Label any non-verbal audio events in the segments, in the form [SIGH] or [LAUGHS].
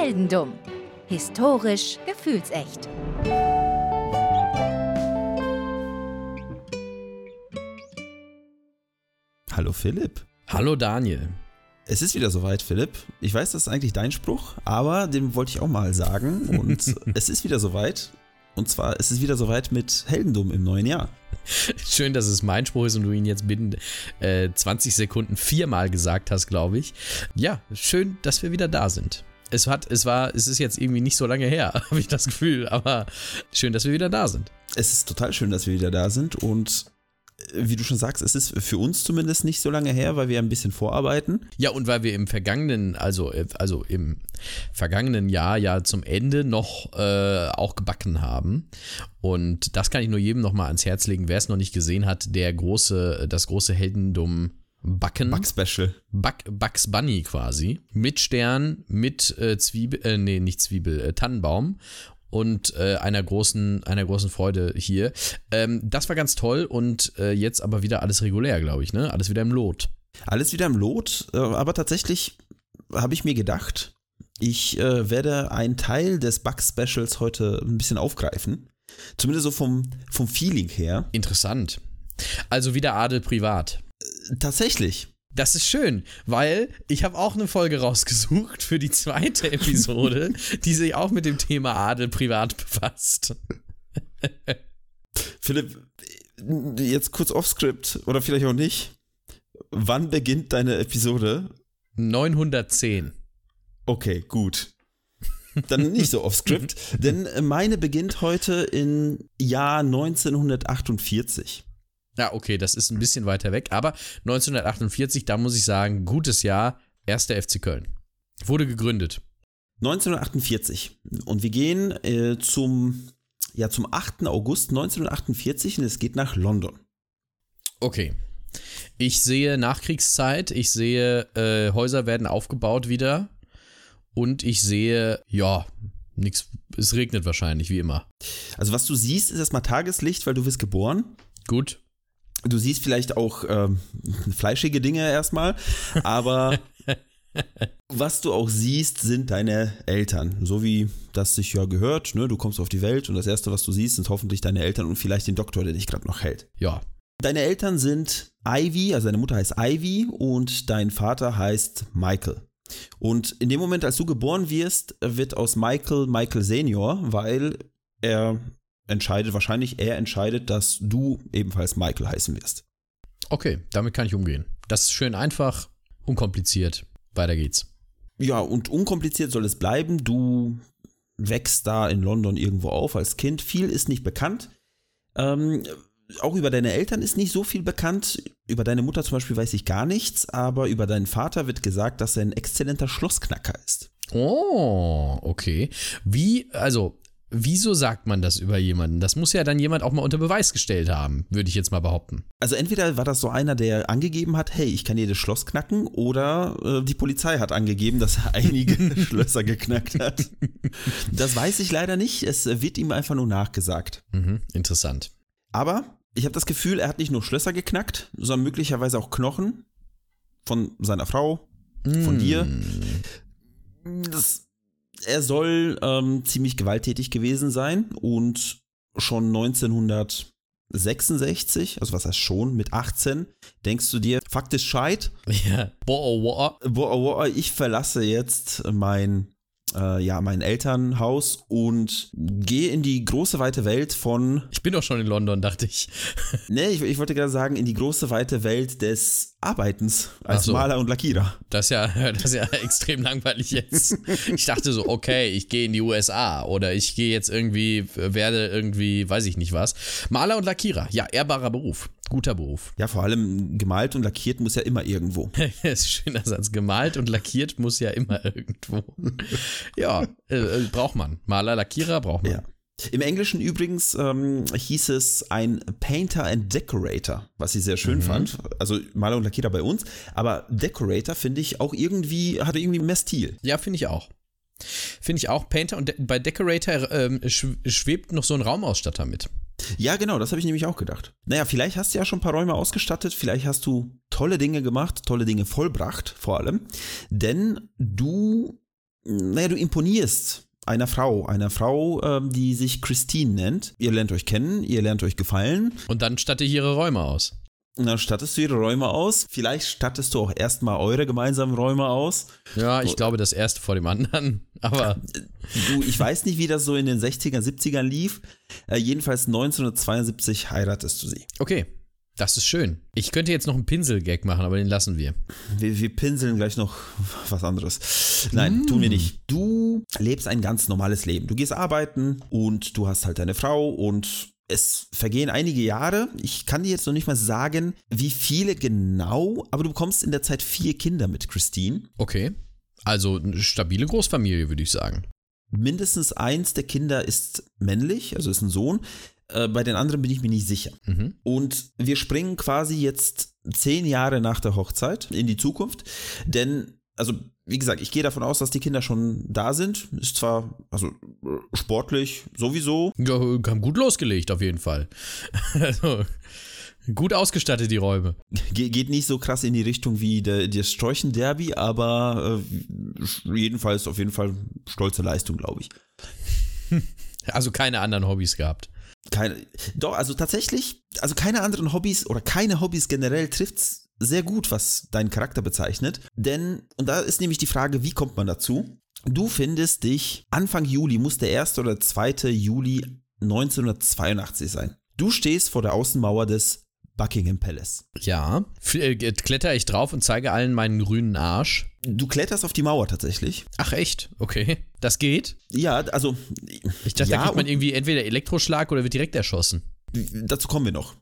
Heldendum. Historisch gefühlsecht. Hallo Philipp. Hallo Daniel. Es ist wieder soweit, Philipp. Ich weiß, das ist eigentlich dein Spruch, aber den wollte ich auch mal sagen. Und [LAUGHS] es ist wieder soweit. Und zwar ist es wieder soweit mit Heldendum im neuen Jahr. Schön, dass es mein Spruch ist und du ihn jetzt binnen äh, 20 Sekunden viermal gesagt hast, glaube ich. Ja, schön, dass wir wieder da sind. Es hat, es war, es ist jetzt irgendwie nicht so lange her, [LAUGHS] habe ich das Gefühl, aber schön, dass wir wieder da sind. Es ist total schön, dass wir wieder da sind und wie du schon sagst, es ist für uns zumindest nicht so lange her, weil wir ein bisschen vorarbeiten. Ja, und weil wir im vergangenen, also, also im vergangenen Jahr ja zum Ende noch äh, auch gebacken haben. Und das kann ich nur jedem nochmal ans Herz legen, wer es noch nicht gesehen hat, der große, das große Heldendum Backen. Bug Special. Bug, Bugs Bunny quasi. Mit Stern, mit äh, Zwiebel, äh, nee, nicht Zwiebel, äh, Tannenbaum und äh, einer großen, einer großen Freude hier. Ähm, das war ganz toll und äh, jetzt aber wieder alles regulär, glaube ich, ne? Alles wieder im Lot. Alles wieder im Lot, äh, aber tatsächlich habe ich mir gedacht, ich äh, werde einen Teil des Bug-Specials heute ein bisschen aufgreifen. Zumindest so vom, vom Feeling her. Interessant. Also wieder Adel privat. Tatsächlich. Das ist schön, weil ich habe auch eine Folge rausgesucht für die zweite Episode, [LAUGHS] die sich auch mit dem Thema Adel privat befasst. Philipp, jetzt kurz off-script oder vielleicht auch nicht. Wann beginnt deine Episode? 910. Okay, gut. Dann nicht so off-script, [LAUGHS] denn meine beginnt heute im Jahr 1948. Ja, okay, das ist ein bisschen weiter weg, aber 1948, da muss ich sagen, gutes Jahr, erster FC Köln. Wurde gegründet. 1948. Und wir gehen äh, zum, ja, zum 8. August 1948 und es geht nach London. Okay. Ich sehe Nachkriegszeit, ich sehe äh, Häuser werden aufgebaut wieder und ich sehe, ja, nichts, es regnet wahrscheinlich, wie immer. Also was du siehst, ist erstmal Tageslicht, weil du wirst geboren. Gut. Du siehst vielleicht auch ähm, fleischige Dinge erstmal, aber [LAUGHS] was du auch siehst, sind deine Eltern. So wie das sich ja gehört. Ne? Du kommst auf die Welt und das Erste, was du siehst, sind hoffentlich deine Eltern und vielleicht den Doktor, der dich gerade noch hält. Ja. Deine Eltern sind Ivy, also deine Mutter heißt Ivy und dein Vater heißt Michael. Und in dem Moment, als du geboren wirst, wird aus Michael Michael Senior, weil er entscheidet, wahrscheinlich er entscheidet, dass du ebenfalls Michael heißen wirst. Okay, damit kann ich umgehen. Das ist schön einfach, unkompliziert. Weiter geht's. Ja, und unkompliziert soll es bleiben. Du wächst da in London irgendwo auf als Kind. Viel ist nicht bekannt. Ähm, auch über deine Eltern ist nicht so viel bekannt. Über deine Mutter zum Beispiel weiß ich gar nichts, aber über deinen Vater wird gesagt, dass er ein exzellenter Schlossknacker ist. Oh, okay. Wie, also Wieso sagt man das über jemanden? Das muss ja dann jemand auch mal unter Beweis gestellt haben, würde ich jetzt mal behaupten. Also entweder war das so einer, der angegeben hat, hey, ich kann jedes Schloss knacken, oder äh, die Polizei hat angegeben, dass er [LAUGHS] einige [LAUGHS] Schlösser geknackt hat. Das weiß ich leider nicht. Es wird ihm einfach nur nachgesagt. Mhm, interessant. Aber ich habe das Gefühl, er hat nicht nur Schlösser geknackt, sondern möglicherweise auch Knochen von seiner Frau, von mm. dir. Das er soll ähm, ziemlich gewalttätig gewesen sein und schon 1966, also was heißt schon, mit 18, denkst du dir, Fakt ist Scheit. [LAUGHS] Ja. Boah, oh, boah. Boah, boah, ich verlasse jetzt mein äh, ja, mein Elternhaus und gehe in die große weite Welt von. Ich bin doch schon in London, dachte ich. [LAUGHS] nee, ich, ich wollte gerade sagen, in die große weite Welt des Arbeitens als so. Maler und Lackierer. Das ist, ja, [LAUGHS] das ist ja [LAUGHS] extrem langweilig jetzt. Ich dachte so, okay, ich gehe in die USA oder ich gehe jetzt irgendwie, werde irgendwie, weiß ich nicht was. Maler und Lackierer, ja, ehrbarer Beruf. Guter Beruf. Ja, vor allem gemalt und lackiert muss ja immer irgendwo. das ist ein schöner Satz. Gemalt und lackiert muss ja immer irgendwo. Ja, äh, äh, braucht man. Maler, Lackierer braucht man. Ja. Im Englischen übrigens ähm, hieß es ein Painter and Decorator, was ich sehr schön mhm. fand. Also Maler und Lackierer bei uns. Aber Decorator finde ich auch irgendwie, hatte irgendwie mehr Stil. Ja, finde ich auch. Finde ich auch. Painter und De bei Decorator ähm, schwebt noch so ein Raumausstatter mit. Ja, genau, das habe ich nämlich auch gedacht. Naja, vielleicht hast du ja schon ein paar Räume ausgestattet, vielleicht hast du tolle Dinge gemacht, tolle Dinge vollbracht, vor allem. Denn du naja, du imponierst einer Frau, einer Frau, ähm, die sich Christine nennt. Ihr lernt euch kennen, ihr lernt euch gefallen. Und dann statte ich ihre Räume aus. Und dann stattest du ihre Räume aus. Vielleicht stattest du auch erstmal eure gemeinsamen Räume aus. Ja, ich glaube, das erste vor dem anderen. [LAUGHS] Aber Du, ich weiß nicht, wie das so in den 60er, 70ern lief. Äh, jedenfalls 1972 heiratest du sie. okay, das ist schön. Ich könnte jetzt noch einen Pinselgag machen, aber den lassen wir. Wir, wir pinseln gleich noch was anderes. Nein, tun wir nicht. Du lebst ein ganz normales Leben. Du gehst arbeiten und du hast halt deine Frau und es vergehen einige Jahre. Ich kann dir jetzt noch nicht mal sagen, wie viele genau, aber du bekommst in der Zeit vier Kinder mit Christine. Okay. Also eine stabile Großfamilie, würde ich sagen. Mindestens eins der Kinder ist männlich, also ist ein Sohn. Äh, bei den anderen bin ich mir nicht sicher. Mhm. Und wir springen quasi jetzt zehn Jahre nach der Hochzeit in die Zukunft. Denn, also, wie gesagt, ich gehe davon aus, dass die Kinder schon da sind. Ist zwar, also sportlich sowieso. Ja, haben gut losgelegt, auf jeden Fall. [LAUGHS] Also, gut ausgestattet, die Räume. Ge geht nicht so krass in die Richtung wie der, das Strolchen-Derby, aber äh, jedenfalls auf jeden Fall stolze Leistung, glaube ich. [LAUGHS] Also keine anderen Hobbys gehabt. Keine, doch, also tatsächlich, also keine anderen Hobbys oder keine Hobbys generell trifft's sehr gut, was deinen Charakter bezeichnet. Denn, und da ist nämlich die Frage, wie kommt man dazu? Du findest dich, Anfang Juli, muss der 1. oder 2. Juli 1982 sein. Du stehst vor der Außenmauer des Buckingham Palace. Ja. Äh, kletter ich drauf und zeige allen meinen grünen Arsch. Du kletterst auf die Mauer tatsächlich. Ach echt? Okay. Das geht? Ja, also, Ich dachte, Ja, da kriegt man irgendwie entweder Elektroschlag oder wird direkt erschossen. dazu kommen wir noch.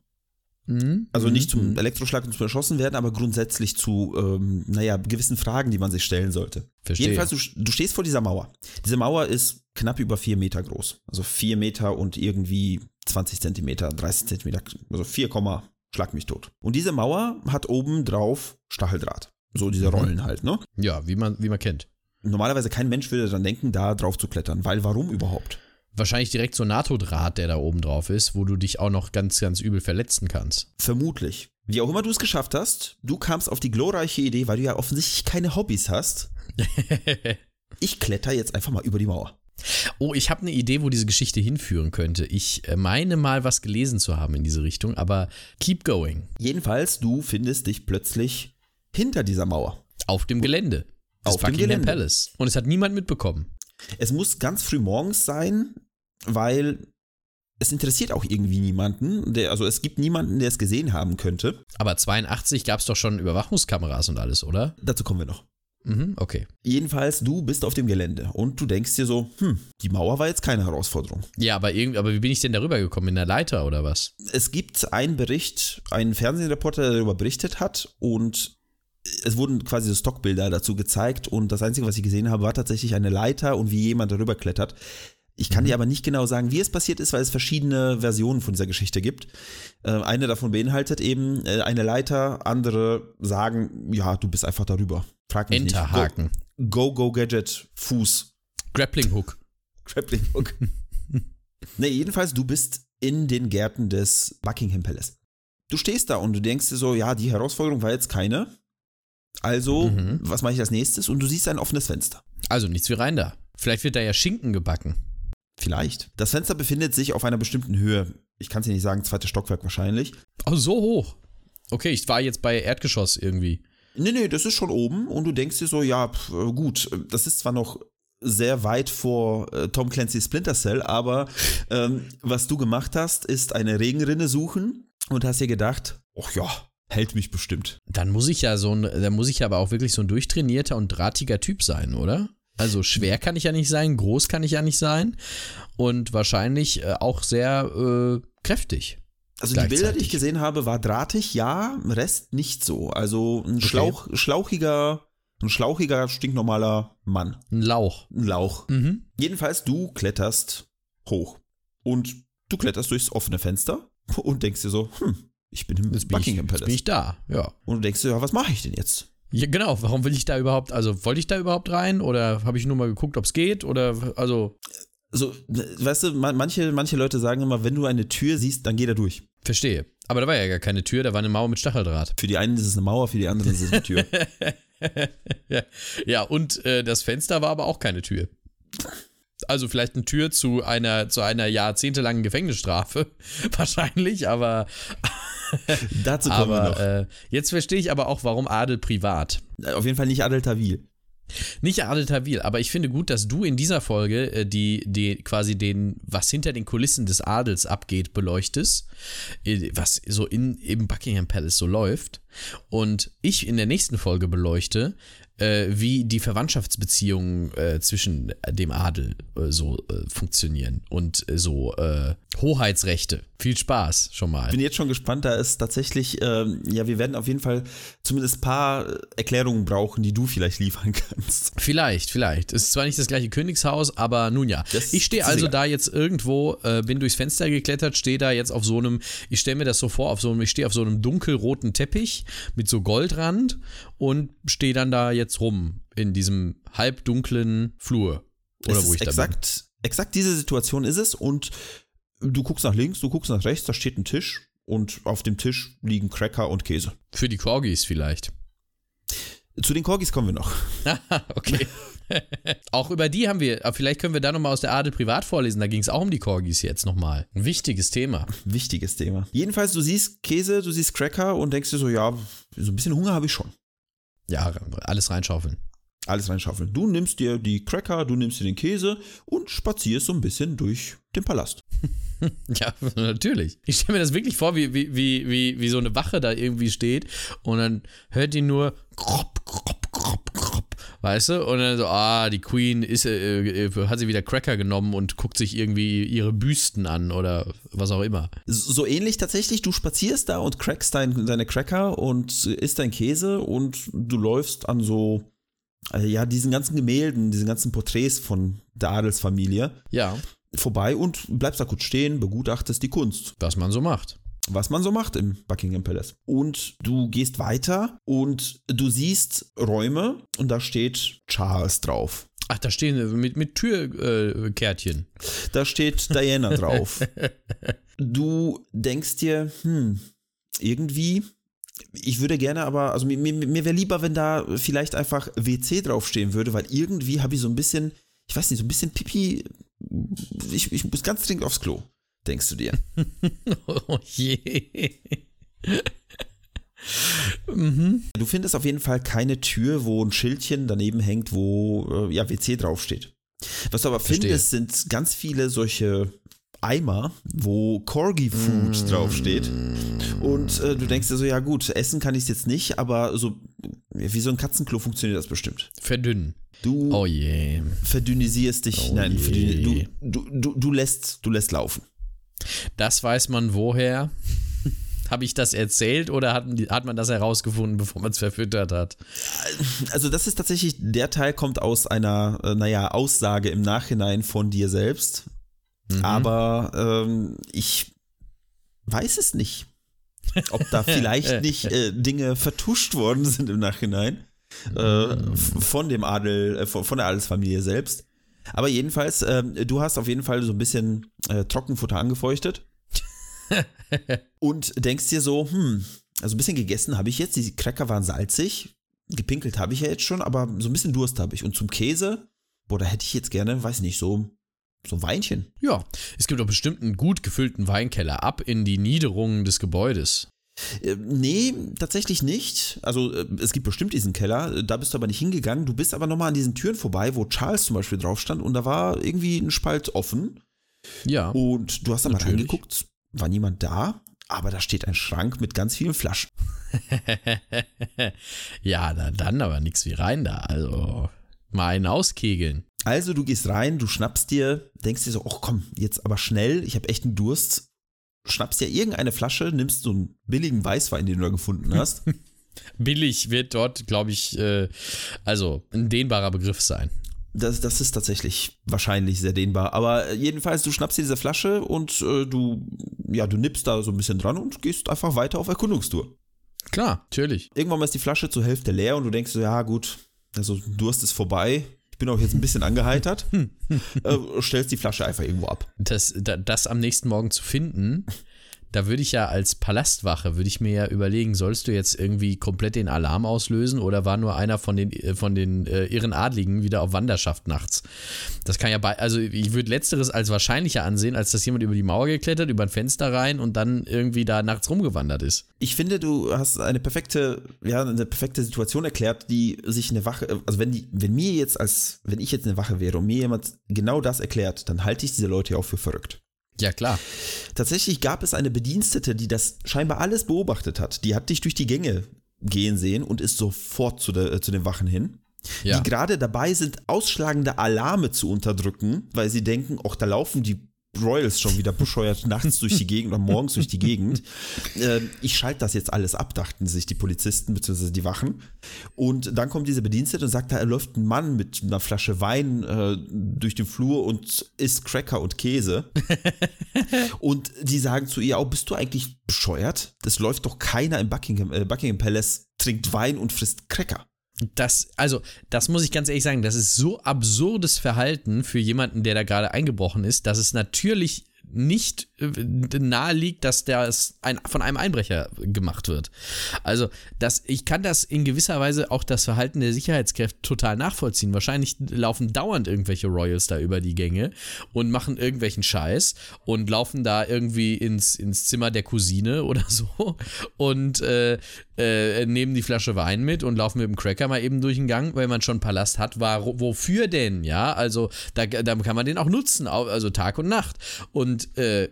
Mhm. Also nicht zum Elektroschlag und zum Erschossen werden, aber grundsätzlich zu, ähm, naja, gewissen Fragen, die man sich stellen sollte. Verstehe. Jedenfalls, du, du stehst vor dieser Mauer. Diese Mauer ist knapp über vier Meter groß. Also vier Meter und irgendwie 20 Zentimeter, 30 Zentimeter, also 4, Komma, schlag mich tot. Und diese Mauer hat oben drauf Stacheldraht. So diese Mhm. Rollen halt, ne? Ja, wie man, wie man kennt. Normalerweise kein Mensch würde daran denken, da drauf zu klettern, weil warum überhaupt? Wahrscheinlich direkt so ein NATO-Draht, der da oben drauf ist, wo du dich auch noch ganz, ganz übel verletzen kannst. Vermutlich. Wie auch immer du es geschafft hast, du kamst auf die glorreiche Idee, weil du ja offensichtlich keine Hobbys hast. [LAUGHS] Ich kletter jetzt einfach mal über die Mauer. Oh, ich habe eine Idee, wo diese Geschichte hinführen könnte. Ich äh, meine mal was gelesen zu haben in diese Richtung, aber keep going. Jedenfalls, du findest dich plötzlich hinter dieser Mauer. Auf dem Gelände. Auf dem Buckingham Gelände. Palace. Und es hat niemand mitbekommen. Es muss ganz früh morgens sein, weil es interessiert auch irgendwie niemanden. Der, also es gibt niemanden, der es gesehen haben könnte. Aber 82 gab es doch schon Überwachungskameras und alles, oder? Dazu kommen wir noch. Mhm, okay. Jedenfalls, du bist auf dem Gelände und du denkst dir so, hm, die Mauer war jetzt keine Herausforderung. Ja, aber irgendwie, aber wie bin ich denn darüber gekommen? In der Leiter oder was? Es gibt einen Bericht, einen Fernsehreporter, der darüber berichtet hat und es wurden quasi so Stockbilder dazu gezeigt und das Einzige, was ich gesehen habe, war tatsächlich eine Leiter und wie jemand darüber klettert. Ich kann dir aber nicht genau sagen, wie es passiert ist, weil es verschiedene Versionen von dieser Geschichte gibt. Äh, eine davon beinhaltet eben äh, eine Leiter, andere sagen, ja, du bist einfach darüber. Frag mich Enterhaken. nicht. Go, go, go Gadget, Fuß, Grappling Hook. Grappling Hook. [LAUGHS] nee, jedenfalls, du bist in den Gärten des Buckingham Palace. Du stehst da und du denkst dir so, ja, die Herausforderung war jetzt keine. Also, Mhm. was mache ich als nächstes? Und du siehst ein offenes Fenster. Also nichts wie rein da. Vielleicht wird da ja Schinken gebacken. Vielleicht. Das Fenster befindet sich auf einer bestimmten Höhe. Ich kann es dir nicht sagen, zweites Stockwerk wahrscheinlich. Oh, so hoch. Okay, ich war jetzt bei Erdgeschoss irgendwie. Nee, nee, das ist schon oben und du denkst dir so, ja, pf, äh, gut, äh, das ist zwar noch sehr weit vor äh, Tom Clancy's Splinter Cell, aber [LAUGHS] ähm, was du gemacht hast, ist eine Regenrinne suchen und hast dir gedacht, ach ja, hält mich bestimmt. Dann muss ich ja so ein, dann muss ich aber auch wirklich so ein durchtrainierter und drahtiger Typ sein, oder? Also schwer kann ich ja nicht sein, groß kann ich ja nicht sein und wahrscheinlich äh, auch sehr äh, kräftig. Also die Bilder, die ich gesehen habe, war drahtig, ja, Rest nicht so. Also ein Schlauch, schlauchiger, ein schlauchiger, stinknormaler Mann. Ein Lauch. Ein Lauch. Mhm. Jedenfalls, du kletterst hoch. Und du kletterst durchs offene Fenster und denkst dir so, hm, ich bin im Jetzt bin, ich, Buckingham jetzt Palace. bin ich da, ja. und du denkst dir, ja, was mache ich denn jetzt? Ja, genau. Warum will ich da überhaupt, also wollte ich da überhaupt rein oder habe ich nur mal geguckt, ob es geht oder, also, So, weißt du, man- manche, manche Leute sagen immer, wenn du eine Tür siehst, dann geh da durch. verstehe. Aber da war ja gar keine Tür, da war eine Mauer mit Stacheldraht. Für die einen ist es eine Mauer, für die anderen ist es eine Tür. ja. [LAUGHS] ja, und äh, das Fenster war aber auch keine Tür. Also vielleicht eine Tür zu einer, zu einer jahrzehntelangen Gefängnisstrafe. [LAUGHS] Wahrscheinlich, aber. [LAUGHS] Dazu kommen aber, wir noch. Äh, jetzt verstehe ich aber auch, warum Adel privat. Auf jeden Fall nicht Adel Tawil. Nicht Adel Tawil, aber ich finde gut, dass du in dieser Folge äh, die, die quasi den, was hinter den Kulissen des Adels abgeht, beleuchtest, äh, was so in, im Buckingham Palace so läuft. Und ich in der nächsten Folge beleuchte, äh, wie die Verwandtschaftsbeziehungen äh, zwischen dem Adel äh, so äh, funktionieren und äh, so äh, Hoheitsrechte. Viel Spaß schon mal. Bin jetzt schon gespannt, da ist tatsächlich, ähm, ja, wir werden auf jeden Fall zumindest ein paar Erklärungen brauchen, die du vielleicht liefern kannst. Vielleicht, vielleicht. Es ist zwar nicht das gleiche Königshaus, aber nun ja. Das ich stehe also da jetzt irgendwo, bin durchs Fenster geklettert, stehe da jetzt auf so einem, ich stelle mir das so vor, auf so einem, ich stehe auf so einem dunkelroten Teppich mit so Goldrand und stehe dann da jetzt rum in diesem halbdunklen Flur. Oder wo ich da bin. exakt, exakt diese Situation ist es und du guckst nach links, du guckst nach rechts, da steht ein Tisch und auf dem Tisch liegen Cracker und Käse. Für die Corgis vielleicht. Zu den Corgis kommen wir noch. [LAUGHS] okay. [LAUGHS] auch über die haben wir, aber vielleicht können wir da nochmal aus der Adel privat vorlesen, da ging es auch um die Corgis jetzt nochmal. Ein wichtiges Thema. Wichtiges Thema. Jedenfalls, du siehst Käse, du siehst Cracker und denkst dir so, ja, so ein bisschen Hunger habe ich schon. Ja, alles reinschaufeln. Alles reinschaufeln. Du nimmst dir die Cracker, du nimmst dir den Käse und spazierst so ein bisschen durch den Palast. [LAUGHS] Ja, natürlich. Ich stelle mir das wirklich vor, wie, wie, wie, wie, so eine Wache da irgendwie steht und dann hört die nur krop, krop, krop, krop, weißt du? Und dann so, ah, die Queen ist, äh, äh, hat sie wieder Cracker genommen und guckt sich irgendwie ihre Büsten an oder was auch immer. So ähnlich tatsächlich, du spazierst da und crackst dein, deine Cracker und isst dein Käse und du läufst an so, äh, ja, diesen ganzen Gemälden, diesen ganzen Porträts von der Adelsfamilie Ja, vorbei und bleibst da kurz stehen, begutachtest die Kunst. was man so macht. Was man so macht im Buckingham Palace. Und du gehst weiter und du siehst Räume und da steht Charles drauf. Ach, da stehen mit, mit Türkärtchen. Äh. Da steht Diana drauf. [LAUGHS] Du denkst dir, hm, irgendwie, ich würde gerne aber, also mir, mir, mir wäre lieber, wenn da vielleicht einfach WC draufstehen würde, weil irgendwie habe ich so ein bisschen, ich weiß nicht, so ein bisschen Pipi, ich, ich muss ganz dringend aufs Klo, denkst du dir. [LAUGHS] oh je. mhm. Du findest auf jeden Fall keine Tür, wo ein Schildchen daneben hängt, wo äh, ja WC draufsteht. Was du aber Verstehe. findest, sind ganz viele solche Eimer, wo Corgi Food Mm. draufsteht. Und äh, du denkst dir so, ja gut, essen kann ich es jetzt nicht, aber so wie so ein Katzenklo funktioniert das bestimmt. Verdünnen. Du Oh je. verdünnisierst dich, Oh nein, je. verdünni- du, du, du, du lässt, du lässt laufen. Das weiß man woher. [LAUGHS] Habe ich das erzählt oder hat, hat man das herausgefunden, bevor man es verfüttert hat? Also das ist tatsächlich, der Teil kommt aus einer, äh, naja, Aussage im Nachhinein von dir selbst. Mhm. Aber ähm, ich weiß es nicht. Ob da [LAUGHS] vielleicht nicht äh, Dinge vertuscht worden sind im Nachhinein. Äh, f- von dem Adel, äh, von der Adelsfamilie selbst. Aber jedenfalls, ähm, du hast auf jeden Fall so ein bisschen äh, Trockenfutter angefeuchtet. [LAUGHS] und denkst dir so, hm, also ein bisschen gegessen habe ich jetzt, die Cracker waren salzig, gepinkelt habe ich ja jetzt schon, aber so ein bisschen Durst habe ich. Und zum Käse, boah, da hätte ich jetzt gerne, weiß nicht, so, so ein Weinchen. Ja, es gibt doch bestimmt einen gut gefüllten Weinkeller ab in die Niederungen des Gebäudes. Äh, nee, tatsächlich nicht. Also äh, es gibt bestimmt diesen Keller, äh, da bist du aber nicht hingegangen. Du bist aber nochmal an diesen Türen vorbei, wo Charles zum Beispiel drauf stand und da war irgendwie ein Spalt offen. Ja. Und du hast da mal reingeguckt, war niemand da, aber da steht ein Schrank mit ganz vielen Flaschen. [LAUGHS] ja, na, dann aber nichts wie rein da. Also mal einen auskegeln. Also du gehst rein, du schnappst dir, denkst dir so, ach komm, jetzt aber schnell, ich habe echt einen Durst. Schnappst dir irgendeine Flasche, nimmst so einen billigen Weißwein, den du da gefunden hast. [LAUGHS] Billig wird dort, glaube ich, äh, also ein dehnbarer Begriff sein. Das, das ist tatsächlich wahrscheinlich sehr dehnbar. Aber äh, jedenfalls, du schnappst dir diese Flasche und äh, du, ja, du nippst da so ein bisschen dran und gehst einfach weiter auf Erkundungstour. Klar, natürlich. Irgendwann mal ist die Flasche zur Hälfte leer und du denkst so, ja gut, also Durst ist vorbei. Ich bin auch jetzt ein bisschen angeheitert. äh, stellst die Flasche einfach irgendwo ab. Das, da- das am nächsten Morgen zu finden, da würde ich ja als Palastwache, würde ich mir ja überlegen, sollst du jetzt irgendwie komplett den Alarm auslösen oder war nur einer von den, äh, von den äh, irren Adligen wieder auf Wanderschaft nachts? Das kann ja bei, also ich würde letzteres als wahrscheinlicher ansehen, als dass jemand über die Mauer geklettert, über ein Fenster rein und dann irgendwie da nachts rumgewandert ist. Ich finde, du hast eine perfekte, ja, eine perfekte Situation erklärt, die sich eine Wache, also wenn die, wenn mir jetzt als, wenn ich jetzt eine Wache wäre und mir jemand genau das erklärt, dann halte ich diese Leute ja auch für verrückt. Ja, klar. Tatsächlich gab es eine Bedienstete, die das scheinbar alles beobachtet hat. Die hat dich durch die Gänge gehen sehen und ist sofort zu, der, äh, zu den Wachen hin. Ja. Die gerade dabei sind, ausschlagende Alarme zu unterdrücken, weil sie denken, ach, da laufen die Royals schon wieder bescheuert nachts durch die Gegend oder morgens durch die Gegend. [LAUGHS] Äh, ich schalte das jetzt alles ab, dachten sich die Polizisten bzw. die Wachen. Und dann kommt diese Bedienstete und sagt, da läuft ein Mann mit einer Flasche Wein äh, durch den Flur und isst Cracker und Käse. [LAUGHS] und die sagen zu ihr, oh, bist du eigentlich bescheuert? Das läuft doch keiner im Buckingham, äh, Buckingham Palace, trinkt Wein und frisst Cracker. Das, also, das muss ich ganz ehrlich sagen, das ist so absurdes Verhalten für jemanden, der da gerade eingebrochen ist, dass es natürlich nicht äh, nahe liegt, dass das ein, von einem Einbrecher gemacht wird. Also, das, ich kann das in gewisser Weise auch das Verhalten der Sicherheitskräfte total nachvollziehen. Wahrscheinlich laufen dauernd irgendwelche Royals da über die Gänge und machen irgendwelchen Scheiß und laufen da irgendwie ins, ins Zimmer der Cousine [LAUGHS] oder so und äh, äh, nehmen die Flasche Wein mit und laufen mit dem Cracker mal eben durch den Gang, weil man schon Palast hat. War, wofür denn? Ja, also da, da kann man den auch nutzen, also Tag und Nacht. Und äh,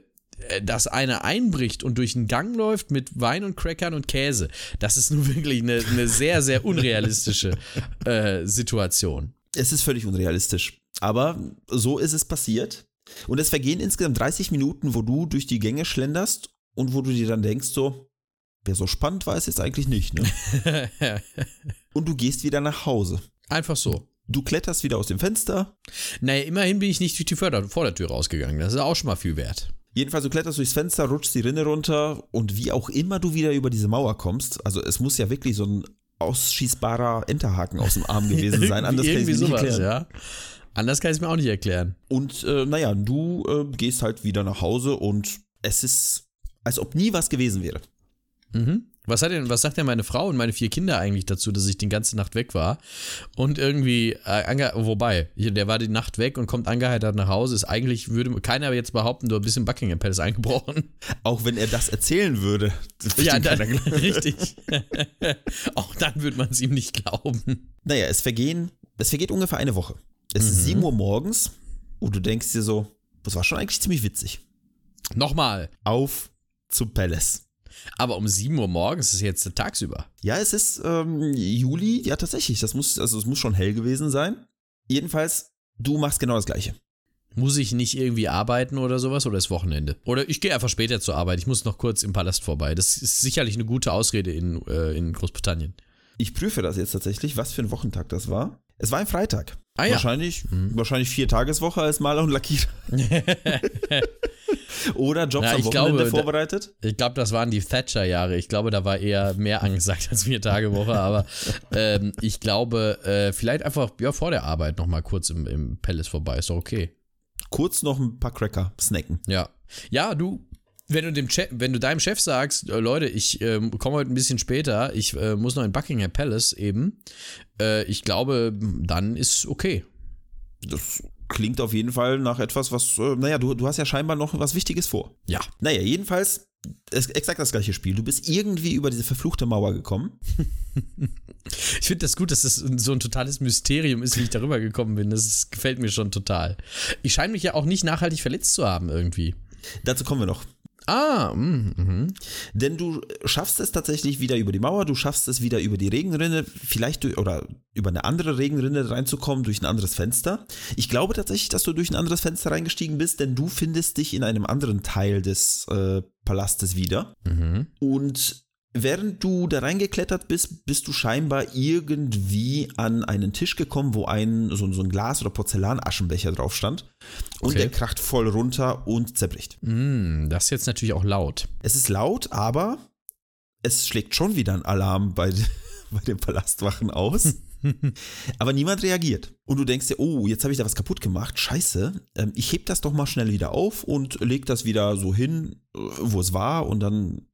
dass einer einbricht und durch den Gang läuft mit Wein und Crackern und Käse, das ist nun [LAUGHS] wirklich eine, eine sehr, sehr unrealistische äh, Situation. Es ist völlig unrealistisch. Aber so ist es passiert. Und es vergehen insgesamt 30 Minuten, wo du durch die Gänge schlenderst und wo du dir dann denkst, so, wer so spannend war es jetzt eigentlich nicht, ne? [LAUGHS] und du gehst wieder nach Hause. Einfach so. Du kletterst wieder aus dem Fenster. Naja, immerhin bin ich nicht durch die Vordertür rausgegangen. Das ist auch schon mal viel wert. Jedenfalls, du kletterst durchs Fenster, rutschst die Rinne runter und wie auch immer du wieder über diese Mauer kommst, also es muss ja wirklich so ein ausschießbarer Enterhaken aus dem Arm [LAUGHS] gewesen sein. Anders kann ich es nicht sowas, erklären. ja. Anders kann ich es mir auch nicht erklären. Und äh, naja, du äh, gehst halt wieder nach Hause und es ist, als ob nie was gewesen wäre. Mhm. Was, hat denn, was sagt denn meine Frau und meine vier Kinder eigentlich dazu, dass ich die ganze Nacht weg war? Und irgendwie, äh, wobei, der war die Nacht weg und kommt angeheitert nach Hause. Ist eigentlich, würde keiner jetzt behaupten, du bist im Buckingham Palace eingebrochen. Auch wenn er das erzählen würde. [LAUGHS] das Ja, dann, [LAUGHS] richtig. [LAUGHS] Auch dann würde man es ihm nicht glauben. Naja, es vergehen, es vergeht ungefähr eine Woche. Es ist 7 Uhr morgens und du denkst dir so, das war schon eigentlich ziemlich witzig. Nochmal. Auf zum Palace. Aber um 7 Uhr morgens ist jetzt tagsüber. Ja, es ist ähm, Juli, ja tatsächlich, das muss, also es muss schon hell gewesen sein. Jedenfalls, du machst genau das gleiche. Muss ich nicht irgendwie arbeiten oder sowas oder ist Wochenende? Oder ich gehe einfach später zur Arbeit. Ich muss noch kurz im Palast vorbei. Das ist sicherlich eine gute Ausrede in, äh, in Großbritannien. Ich prüfe das jetzt tatsächlich, was für ein Wochentag das war. Es war ein Freitag. Ah ja. Wahrscheinlich, wahrscheinlich vier Tageswoche als Maler und Lackierer. [LAUGHS] Oder Jobs Ja, am Wochenende glaube, da- vorbereitet. Ich glaube, das waren die Thatcher-Jahre. Ich glaube, da war eher mehr angesagt als vier Tage Woche. Aber ähm, ich glaube, äh, vielleicht einfach ja, vor der Arbeit noch mal kurz im, im Palace vorbei. Ist doch okay. Kurz noch ein paar Cracker snacken. Ja. Ja, du, wenn du, dem Chef, wenn du deinem Chef sagst, äh, Leute, ich ähm, komme heute ein bisschen später, ich äh, muss noch in Buckingham Palace eben, äh, ich glaube, dann ist okay. Das klingt auf jeden Fall nach etwas, was, äh, naja, du, du hast ja scheinbar noch was Wichtiges vor. Ja. Naja, jedenfalls, es, exakt das gleiche Spiel. Du bist irgendwie über diese verfluchte Mauer gekommen. [LAUGHS] Ich finde das gut, dass das so ein totales Mysterium ist, wie ich darüber gekommen bin. Das ist, gefällt mir schon total. Ich scheine mich ja auch nicht nachhaltig verletzt zu haben irgendwie. Dazu kommen wir noch. Ah, mm, mhm. Denn du schaffst es tatsächlich wieder über die Mauer, du schaffst es wieder über die Regenrinne, vielleicht durch, oder über eine andere Regenrinne reinzukommen, durch ein anderes Fenster. Ich glaube tatsächlich, dass du durch ein anderes Fenster reingestiegen bist, denn du findest dich in einem anderen Teil des äh, Palastes wieder. Mhm. Und während du da reingeklettert bist, bist du scheinbar irgendwie an einen Tisch gekommen, wo ein so, so ein Glas- oder Porzellanaschenbecher drauf stand. Und Okay. der kracht voll runter und zerbricht. Mm, das ist jetzt natürlich auch laut. Es ist laut, aber es schlägt schon wieder ein Alarm bei, [LAUGHS] bei den Palastwachen aus. [LAUGHS] aber niemand reagiert. Und du denkst dir, oh, jetzt habe ich da was kaputt gemacht. Scheiße. Ähm, ich heb das doch mal schnell wieder auf und leg das wieder so hin, wo es war und dann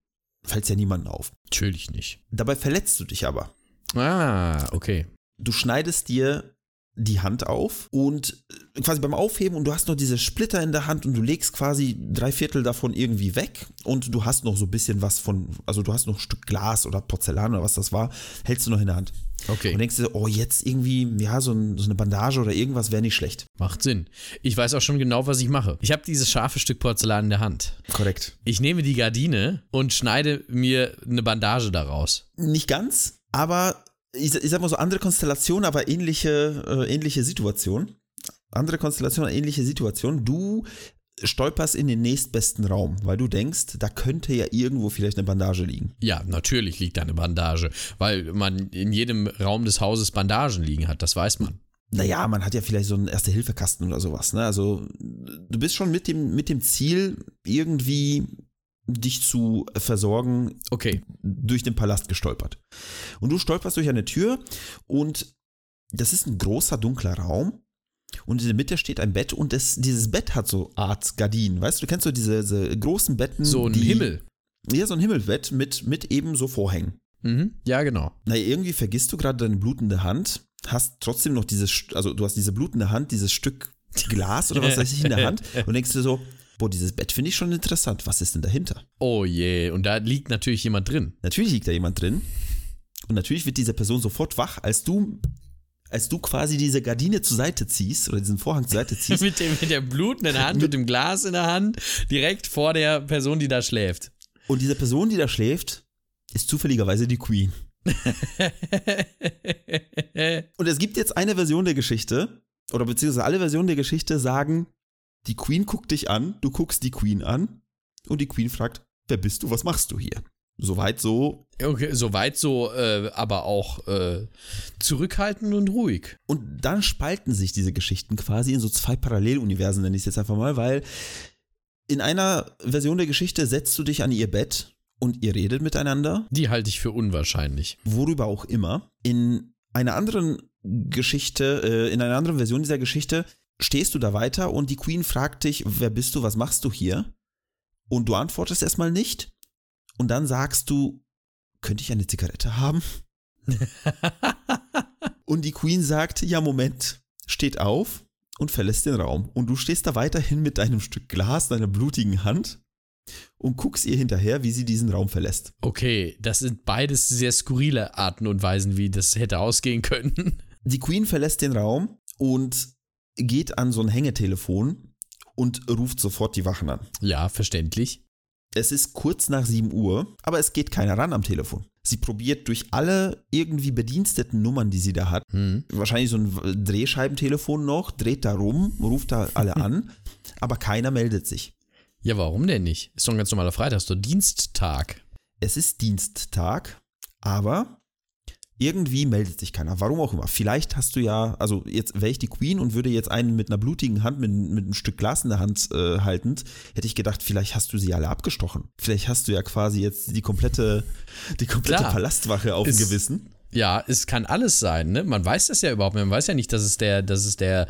fällt es ja niemandem auf. Natürlich nicht. Dabei verletzt du dich aber. Ah, okay. Du schneidest dir die Hand auf und äh, quasi beim Aufheben und du hast noch diese Splitter in der Hand und du legst quasi drei Viertel davon irgendwie weg und du hast noch so ein bisschen was von, also du hast noch ein Stück Glas oder Porzellan oder was das war, hältst du noch in der Hand. Okay. Und denkst dir, oh, jetzt irgendwie, ja, so, ein, so eine Bandage oder irgendwas wäre nicht schlecht. Macht Sinn. Ich weiß auch schon genau, was ich mache. Ich habe dieses scharfe Stück Porzellan in der Hand. Korrekt. Ich nehme die Gardine und schneide mir eine Bandage daraus. Nicht ganz, aber ich, ich sag mal so andere Konstellation, aber ähnliche, äh, ähnliche Situation. Andere Konstellation, ähnliche Situation. Du stolperst in den nächstbesten Raum, weil du denkst, da könnte ja irgendwo vielleicht eine Bandage liegen. Ja, natürlich liegt da eine Bandage, weil man in jedem Raum des Hauses Bandagen liegen hat, das weiß man. Naja, man hat ja vielleicht so einen Erste-Hilfe-Kasten oder sowas. Ne? Also du bist schon mit dem, mit dem Ziel, irgendwie dich zu versorgen, Okay. durch den Palast gestolpert. Und du stolperst durch eine Tür und das ist ein großer, dunkler Raum. Und in der Mitte steht ein Bett und das, dieses Bett hat so Art Gardinen. Weißt du, du kennst so diese, diese großen Betten. So ein die, Himmel. Ja, so ein Himmelbett mit, mit eben so Vorhängen. Mhm. Ja, genau. Na, irgendwie vergisst du gerade deine blutende Hand, hast trotzdem noch dieses, also du hast diese blutende Hand, dieses Stück Glas oder was [LAUGHS] weiß ich in der Hand und denkst dir so, boah, dieses Bett finde ich schon interessant. Was ist denn dahinter? Oh je, und da liegt natürlich jemand drin. Natürlich liegt da jemand drin. Und natürlich wird diese Person sofort wach, als du, als du quasi diese Gardine zur Seite ziehst oder diesen Vorhang zur Seite ziehst. [LAUGHS] mit, dem, mit der blutenden Hand, mit dem Glas in der Hand, direkt vor der Person, die da schläft. Und diese Person, die da schläft, ist zufälligerweise die Queen. [LAUGHS] Und es gibt jetzt eine Version der Geschichte, oder beziehungsweise alle Versionen der Geschichte sagen, die Queen guckt dich an, du guckst die Queen an und die Queen fragt, wer bist du, was machst du hier? Soweit so. Okay, soweit so, äh, aber auch äh, zurückhaltend und ruhig. Und dann spalten sich diese Geschichten quasi in so zwei Paralleluniversen, nenne ich es jetzt einfach mal, weil in einer Version der Geschichte setzt du dich an ihr Bett und ihr redet miteinander, Die halte ich für unwahrscheinlich. worüber auch immer. In einer anderen Geschichte, äh, in einer anderen Version dieser Geschichte stehst du da weiter und die Queen fragt dich, wer bist du, was machst du hier? Und du antwortest erstmal nicht. Und dann sagst du, könnte ich eine Zigarette haben? [LAUGHS] und die Queen sagt, ja, Moment, steht auf und verlässt den Raum. Und du stehst da weiterhin mit deinem Stück Glas, deiner blutigen Hand und guckst ihr hinterher, wie sie diesen Raum verlässt. Okay, das sind beides sehr skurrile Arten und Weisen, wie das hätte ausgehen können. Die Queen verlässt den Raum und geht an so ein Hängetelefon und ruft sofort die Wachen an. Ja, verständlich. Es ist kurz nach 7 Uhr, aber es geht keiner ran am Telefon. Sie probiert durch alle irgendwie bediensteten Nummern, die sie da hat, Hm. wahrscheinlich so ein Drehscheibentelefon noch, dreht da rum, ruft da alle an, [LAUGHS] aber keiner meldet sich. Ja, warum denn nicht? Ist doch ein ganz normaler Freitag, ist doch Diensttag. Es ist Diensttag, aber irgendwie meldet sich keiner. Warum auch immer. Vielleicht hast du ja, also jetzt wäre ich die Queen und würde jetzt einen mit einer blutigen Hand, mit, mit einem Stück Glas in der Hand äh, haltend, hätte ich gedacht, vielleicht hast du sie alle abgestochen. Vielleicht hast du ja quasi jetzt die komplette, die komplette Klar. Palastwache auf dem Gewissen. Ja, es kann alles sein, ne? Man weiß das ja überhaupt nicht. Man weiß ja nicht, dass es der, dass es der,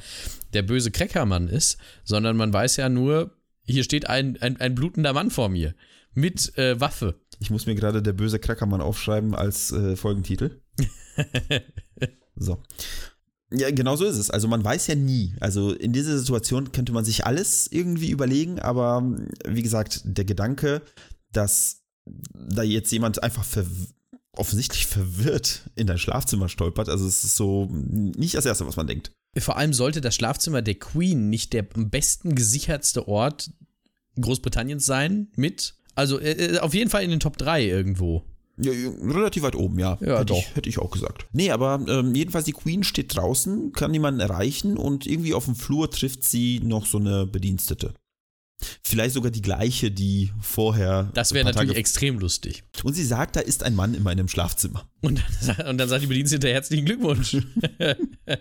der böse Kreckermann ist, sondern man weiß ja nur, hier steht ein, ein, ein blutender Mann vor mir. Mit äh, Waffe. Ich muss mir gerade der böse Krackermann aufschreiben als äh, Folgentitel. [LAUGHS] so. Ja, genau so ist es. Also man weiß ja nie. Also in dieser Situation könnte man sich alles irgendwie überlegen, aber wie gesagt, der Gedanke, dass da jetzt jemand einfach verw offensichtlich verwirrt in dein Schlafzimmer stolpert, also es ist so nicht das Erste, was man denkt. Vor allem sollte das Schlafzimmer der Queen nicht der am besten gesichertste Ort Großbritanniens sein, mit. Also äh, auf jeden Fall in den Top 3 irgendwo. Ja, ja, relativ weit oben, ja. Ja, hätte doch. Ich, hätte ich auch gesagt. Nee, aber ähm, jedenfalls die Queen steht draußen, kann niemanden erreichen und irgendwie auf dem Flur trifft sie noch so eine Bedienstete. Vielleicht sogar die gleiche, die vorher. Das wäre natürlich Tage- extrem lustig. Und sie sagt, da ist ein Mann in meinem Schlafzimmer. Und dann, und dann sagt die Bedienstete herzlichen Glückwunsch. [LAUGHS]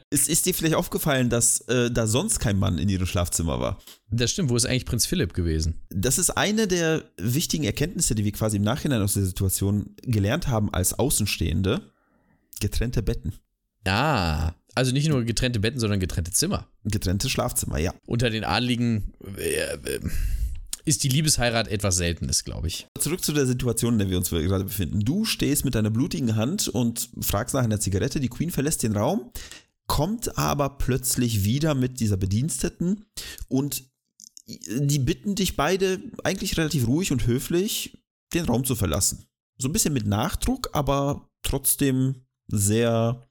Es ist dir vielleicht aufgefallen, dass äh, da sonst kein Mann in ihrem Schlafzimmer war. Das stimmt, wo ist eigentlich Prinz Philipp gewesen? Das ist eine der wichtigen Erkenntnisse, die wir quasi im Nachhinein aus der Situation gelernt haben als Außenstehende. Getrennte Betten. Ah, also nicht nur getrennte Betten, sondern getrennte Zimmer. Getrennte Schlafzimmer, ja. Unter den Adligen, äh, äh, ist die Liebesheirat etwas Seltenes, glaube ich. Zurück zu der Situation, in der wir uns gerade befinden. Du stehst mit deiner blutigen Hand und fragst nach einer Zigarette. Die Queen verlässt den Raum, kommt aber plötzlich wieder mit dieser Bediensteten und die bitten dich beide eigentlich relativ ruhig und höflich, den Raum zu verlassen. So ein bisschen mit Nachdruck, aber trotzdem sehr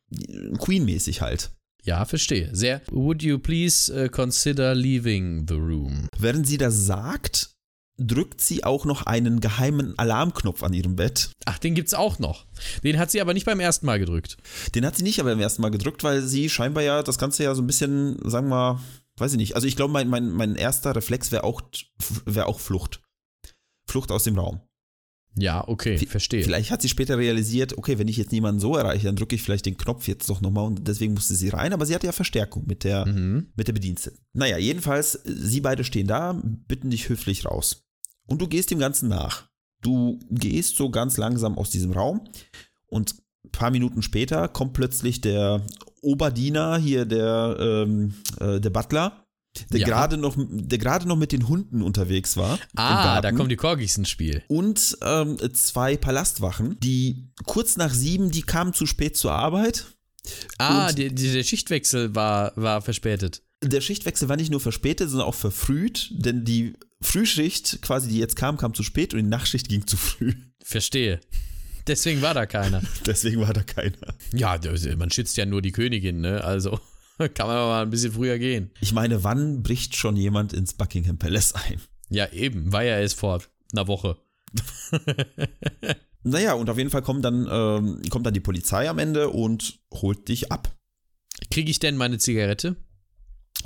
Queen-mäßig halt. Ja, verstehe. Sehr. Would you please uh, consider leaving the room? Während sie das sagt, drückt sie auch noch einen geheimen Alarmknopf an ihrem Bett. Ach, den gibt's auch noch. Den hat sie aber nicht beim ersten Mal gedrückt. Den hat sie nicht aber beim ersten Mal gedrückt, weil sie scheinbar ja das Ganze ja so ein bisschen, sagen wir mal, weiß ich nicht. Also ich glaube, mein, mein, mein erster Reflex wäre auch, wär auch Flucht. Flucht aus dem Raum. Ja, okay, verstehe. Vielleicht hat sie später realisiert, okay, wenn ich jetzt niemanden so erreiche, dann drücke ich vielleicht den Knopf jetzt doch nochmal und deswegen musste sie rein, aber sie hatte ja Verstärkung mit der, mhm. mit der Bediensteten. Naja, jedenfalls, sie beide stehen da, bitten dich höflich raus. Und du gehst dem Ganzen nach. Du gehst so ganz langsam aus diesem Raum und ein paar Minuten später kommt plötzlich der Oberdiener, hier der, ähm, äh, der Butler, der ja. gerade noch, der gerade noch mit den Hunden unterwegs war. Ah, da kommen die Corgis ins Spiel. Und ähm, zwei Palastwachen, die kurz nach sieben, die kamen zu spät zur Arbeit. Ah, die, die, der Schichtwechsel war, war verspätet. Der Schichtwechsel war nicht nur verspätet, sondern auch verfrüht, denn die Frühschicht, quasi die jetzt kam, kam zu spät und die Nachtschicht ging zu früh. Verstehe. Deswegen war da keiner. [LAUGHS] Deswegen war da keiner. Ja, man schützt ja nur die Königin, ne? Also. [LAUGHS] Kann man aber mal ein bisschen früher gehen. Ich meine, wann bricht schon jemand ins Buckingham Palace ein? Ja, eben, war ja erst vor einer Woche. [LAUGHS] naja, und auf jeden Fall kommt dann, ähm, kommt dann die Polizei am Ende und holt dich ab. Kriege ich denn meine Zigarette?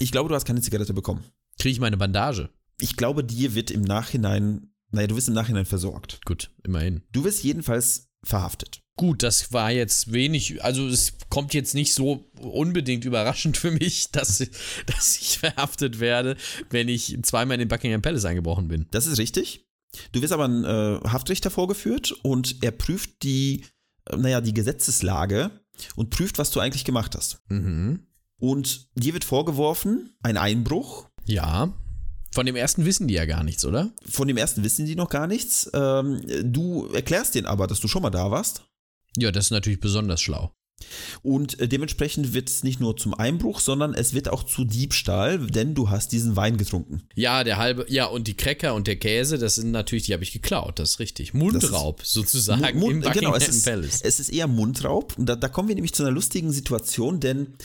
Ich glaube, du hast keine Zigarette bekommen. Kriege ich meine Bandage? Ich glaube, dir wird im Nachhinein, naja, du wirst im Nachhinein versorgt. Gut, immerhin. Du wirst jedenfalls verhaftet. Gut, das war jetzt wenig, also es kommt jetzt nicht so unbedingt überraschend für mich, [LAUGHS] dass, dass ich verhaftet werde, wenn ich zweimal in den Buckingham Palace eingebrochen bin. Das ist richtig. Du wirst aber ein äh, Haftrichter vorgeführt und er prüft die, äh, naja, die Gesetzeslage und prüft, was du eigentlich gemacht hast. Mhm. Und dir wird vorgeworfen, ein Einbruch. Ja. Von dem ersten wissen die ja gar nichts, oder? Von dem ersten wissen die noch gar nichts. Ähm, du erklärst denen aber, dass du schon mal da warst. Ja, das ist natürlich besonders schlau. Und äh, dementsprechend wird es nicht nur zum Einbruch, sondern es wird auch zu Diebstahl, denn du hast diesen Wein getrunken. Ja, der halbe, ja, und die Cracker und der Käse, das sind natürlich, die habe ich geklaut, das ist richtig. Mundraub ist, sozusagen Mund, im Buckingham genau, es ist, Palace. Es ist eher Mundraub. Und da, da kommen wir nämlich zu einer lustigen Situation, denn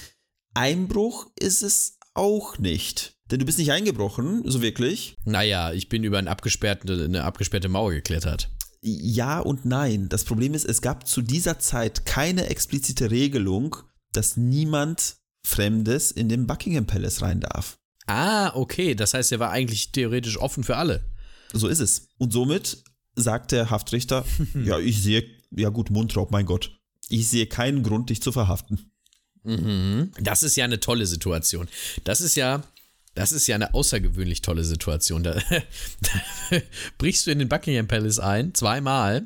Einbruch ist es auch nicht. Denn du bist nicht eingebrochen, so wirklich. Naja, ich bin über eine abgesperrte, eine abgesperrte Mauer geklettert. Ja und nein. Das Problem ist, es gab zu dieser Zeit keine explizite Regelung, dass niemand Fremdes in den Buckingham Palace rein darf. Ah, okay. Das heißt, er war eigentlich theoretisch offen für alle. So ist es. Und somit sagt der Haftrichter, [LAUGHS] ja, ich sehe, ja gut, Mundraub, mein Gott. Ich sehe keinen Grund, dich zu verhaften. Mhm. Das ist ja eine tolle Situation. Das ist ja, das ist ja eine außergewöhnlich tolle Situation. Da, [LAUGHS] da brichst du in den Buckingham Palace ein, zweimal,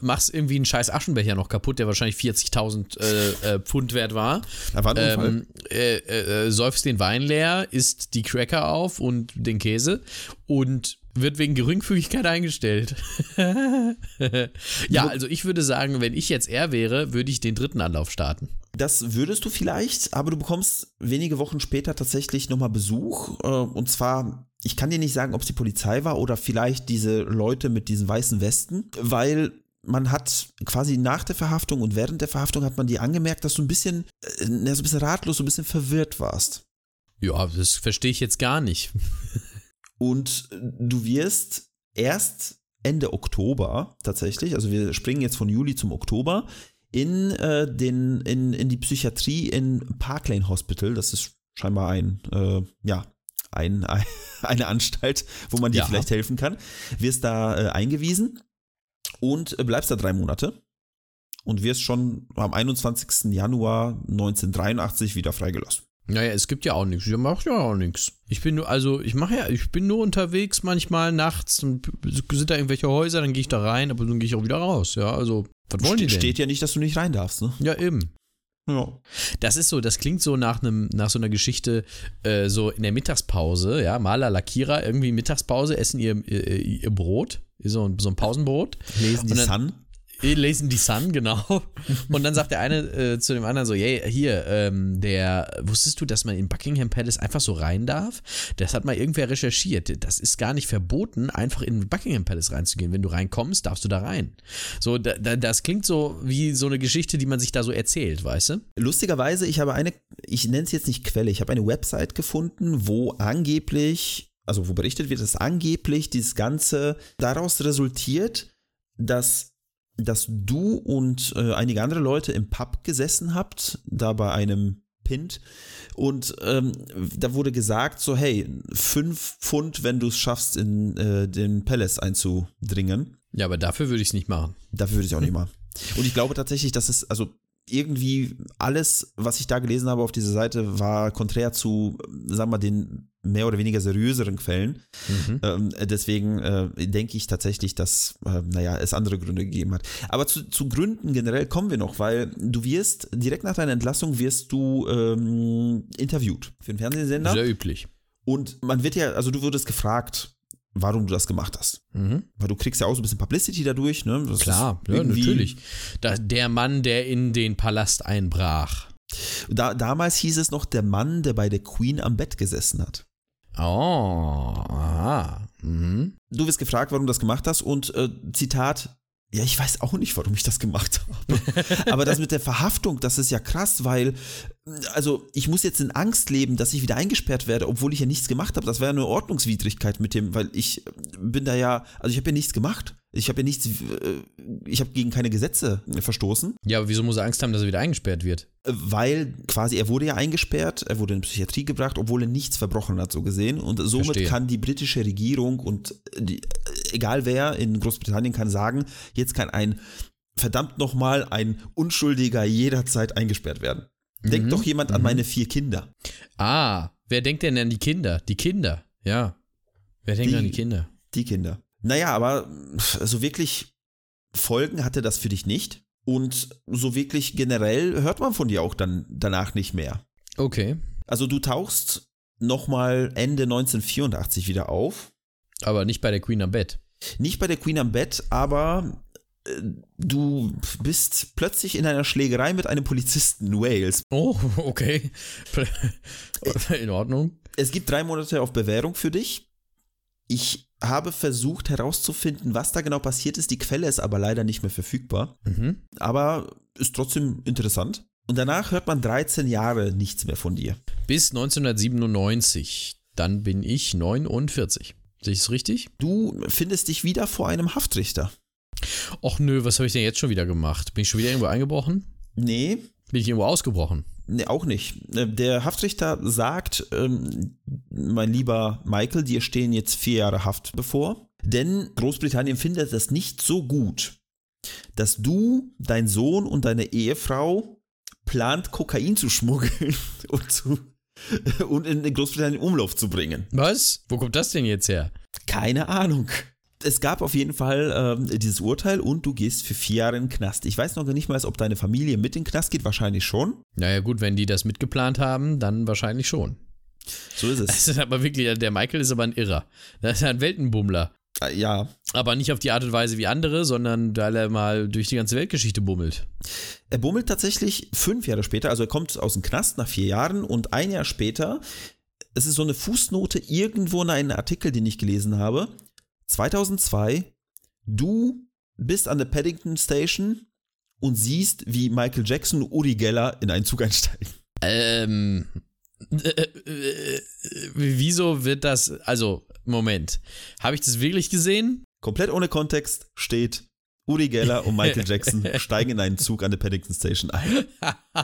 machst irgendwie einen scheiß Aschenbecher noch kaputt, der wahrscheinlich 40.000 äh, äh, Pfund wert war. Da war ähm, äh, äh, äh, säufst den Wein leer, isst die Cracker auf und den Käse und wird wegen Geringfügigkeit eingestellt. [LAUGHS] ja, also ich würde sagen, wenn ich jetzt er wäre, würde ich den dritten Anlauf starten. Das würdest du vielleicht, aber du bekommst wenige Wochen später tatsächlich nochmal Besuch. Äh, und zwar, ich kann dir nicht sagen, ob es die Polizei war oder vielleicht diese Leute mit diesen weißen Westen, weil man hat quasi nach der Verhaftung und während der Verhaftung hat man dir angemerkt, dass du ein bisschen, äh, so ein bisschen ratlos, so ein bisschen verwirrt warst. Ja, das verstehe ich jetzt gar nicht. [LAUGHS] und du wirst erst Ende Oktober tatsächlich, also wir springen jetzt von Juli zum Oktober, in, äh, den, in, in die Psychiatrie in Park Lane Hospital. Das ist scheinbar ein, äh, ja, ein, ein, [LAUGHS] eine Anstalt, wo man dir ja. vielleicht helfen kann. Wirst da äh, eingewiesen und bleibst da drei Monate und wirst schon am 21. Januar 1983 wieder freigelassen. Naja, es gibt ja auch nichts. Ich mache ja auch nichts. Ich bin nur, also ich mache ja, ich bin nur unterwegs manchmal nachts und sind da irgendwelche Häuser, dann gehe ich da rein, aber dann gehe ich auch wieder raus. Ja, also was wollen Ste die denn? Steht ja nicht, dass du nicht rein darfst, ne? Ja, eben. Ja. Das ist so, das klingt so nach einem, nach so einer Geschichte, äh, so in der Mittagspause, ja, Maler, Lackierer, irgendwie Mittagspause, essen ihr, ihr, ihr Brot, so ein, so ein Pausenbrot. Lesen die dann- Sun. Lesen die Sun, genau. Und dann sagt der eine äh, zu dem anderen so, hey, hier, ähm, der, wusstest du, dass man in Buckingham Palace einfach so rein darf? Das hat mal irgendwer recherchiert. Das ist gar nicht verboten, einfach in Buckingham Palace reinzugehen. Wenn du reinkommst, darfst du da rein. So, da, da, das klingt so wie so eine Geschichte, die man sich da so erzählt, weißt du? Lustigerweise, ich habe eine, ich nenne es jetzt nicht Quelle, ich habe eine Website gefunden, wo angeblich, also wo berichtet wird, dass angeblich dieses Ganze daraus resultiert, dass, dass du und äh, einige andere Leute im Pub gesessen habt, da bei einem Pint. Und ähm, da wurde gesagt, so, hey, fünf Pfund, wenn du es schaffst, in äh, den Palace einzudringen. Ja, aber dafür würde ich es nicht machen. Dafür würde ich auch nicht [LAUGHS] machen. Und ich glaube tatsächlich, dass es, also irgendwie alles, was ich da gelesen habe auf dieser Seite, war konträr zu, sagen wir mal, den mehr oder weniger seriöseren Quellen. Mhm. Ähm, deswegen äh, denke ich tatsächlich, dass, äh, naja, es andere Gründe gegeben hat. Aber zu, zu Gründen generell kommen wir noch, weil du wirst, direkt nach deiner Entlassung wirst du ähm, interviewt für einen Fernsehsender. Sehr üblich. Und man wird ja, also du wurdest gefragt, warum du das gemacht hast. Mhm. Weil du kriegst ja auch so ein bisschen Publicity dadurch, ne? Das Klar, ja, natürlich. Da, der Mann, der in den Palast einbrach. Da, damals hieß es noch der Mann, der bei der Queen am Bett gesessen hat. Oh, aha. Mhm. Du wirst gefragt, warum du das gemacht hast und äh, Zitat, ja, ich weiß auch nicht, warum ich das gemacht habe. Aber das mit der Verhaftung, das ist ja krass, weil, also ich muss jetzt in Angst leben, dass ich wieder eingesperrt werde, obwohl ich ja nichts gemacht habe. Das wäre eine Ordnungswidrigkeit mit dem, weil ich bin da ja, also ich habe ja nichts gemacht. Ich habe ja nichts, äh, ich habe gegen keine Gesetze verstoßen. Ja, aber wieso muss er Angst haben, dass er wieder eingesperrt wird? weil quasi er wurde ja eingesperrt, er wurde in Psychiatrie gebracht, obwohl er nichts verbrochen hat, so gesehen. Und somit Verstehe. kann die britische Regierung und die, egal wer in Großbritannien kann sagen, jetzt kann ein verdammt nochmal ein Unschuldiger jederzeit eingesperrt werden. Denkt Mhm. doch jemand an meine vier Kinder. Ah, wer denkt denn an die Kinder? Die Kinder, ja. Wer denkt Die- an die Kinder? Die Kinder. Naja, aber so wirklich Folgen hatte das für dich nicht. Und so wirklich generell hört man von dir auch dann danach nicht mehr. Okay. Also du tauchst nochmal Ende 1984 wieder auf. Aber nicht bei der Queen am Bett. Nicht bei der Queen am Bett, aber äh, du bist plötzlich in einer Schlägerei mit einem Polizisten in Wales. Oh, [LAUGHS] okay. [LAUGHS] In Ordnung. Es gibt drei Monate auf Bewährung für dich. Ich habe versucht herauszufinden, was da genau passiert ist. Die Quelle ist aber leider nicht mehr verfügbar. Mhm. Aber ist trotzdem interessant. Und danach hört man 13 Jahre nichts mehr von dir. Bis 1997. Dann bin ich 49. Sehe ich es richtig? Du findest dich wieder vor einem Haftrichter. Och nö, was habe ich denn jetzt schon wieder gemacht? Bin ich schon wieder irgendwo eingebrochen? Nee, Bin ich irgendwo ausgebrochen? Nee, auch nicht. Äh, Der Haftrichter sagt, ähm, mein lieber Michael, dir stehen jetzt vier Jahre Haft bevor, denn Großbritannien findet das nicht so gut, dass du, dein Sohn und deine Ehefrau plant, Kokain zu schmuggeln [LAUGHS] und, zu, [LAUGHS] und in Großbritannien in Umlauf zu bringen. Was? Wo kommt das denn jetzt her? Keine Ahnung. Es gab auf jeden Fall ähm, dieses Urteil und du gehst für vier Jahre in den Knast. Ich weiß noch nicht mal, ob deine Familie mit in den Knast geht, wahrscheinlich schon. Naja, gut, wenn die das mitgeplant haben, dann wahrscheinlich schon. So ist es. Das [LAUGHS] ist aber wirklich, der Michael ist aber ein Irrer. Das ist ein Weltenbummler. Äh, Ja, Aber nicht auf die Art und Weise wie andere, sondern weil er mal durch die ganze Weltgeschichte bummelt. Er bummelt tatsächlich fünf Jahre später, also er kommt aus dem Knast nach vier Jahren und ein Jahr später, es ist so eine Fußnote irgendwo in einem Artikel, den ich gelesen habe, 2002, du bist an der Paddington Station und siehst, wie Michael Jackson und Uri Geller in einen Zug einsteigen. Ähm. Äh, äh, wieso wird das. Also, Moment. Habe ich das wirklich gesehen? Komplett ohne Kontext steht, Uri Geller und Michael [LAUGHS] Jackson steigen in einen Zug an der Paddington Station ein.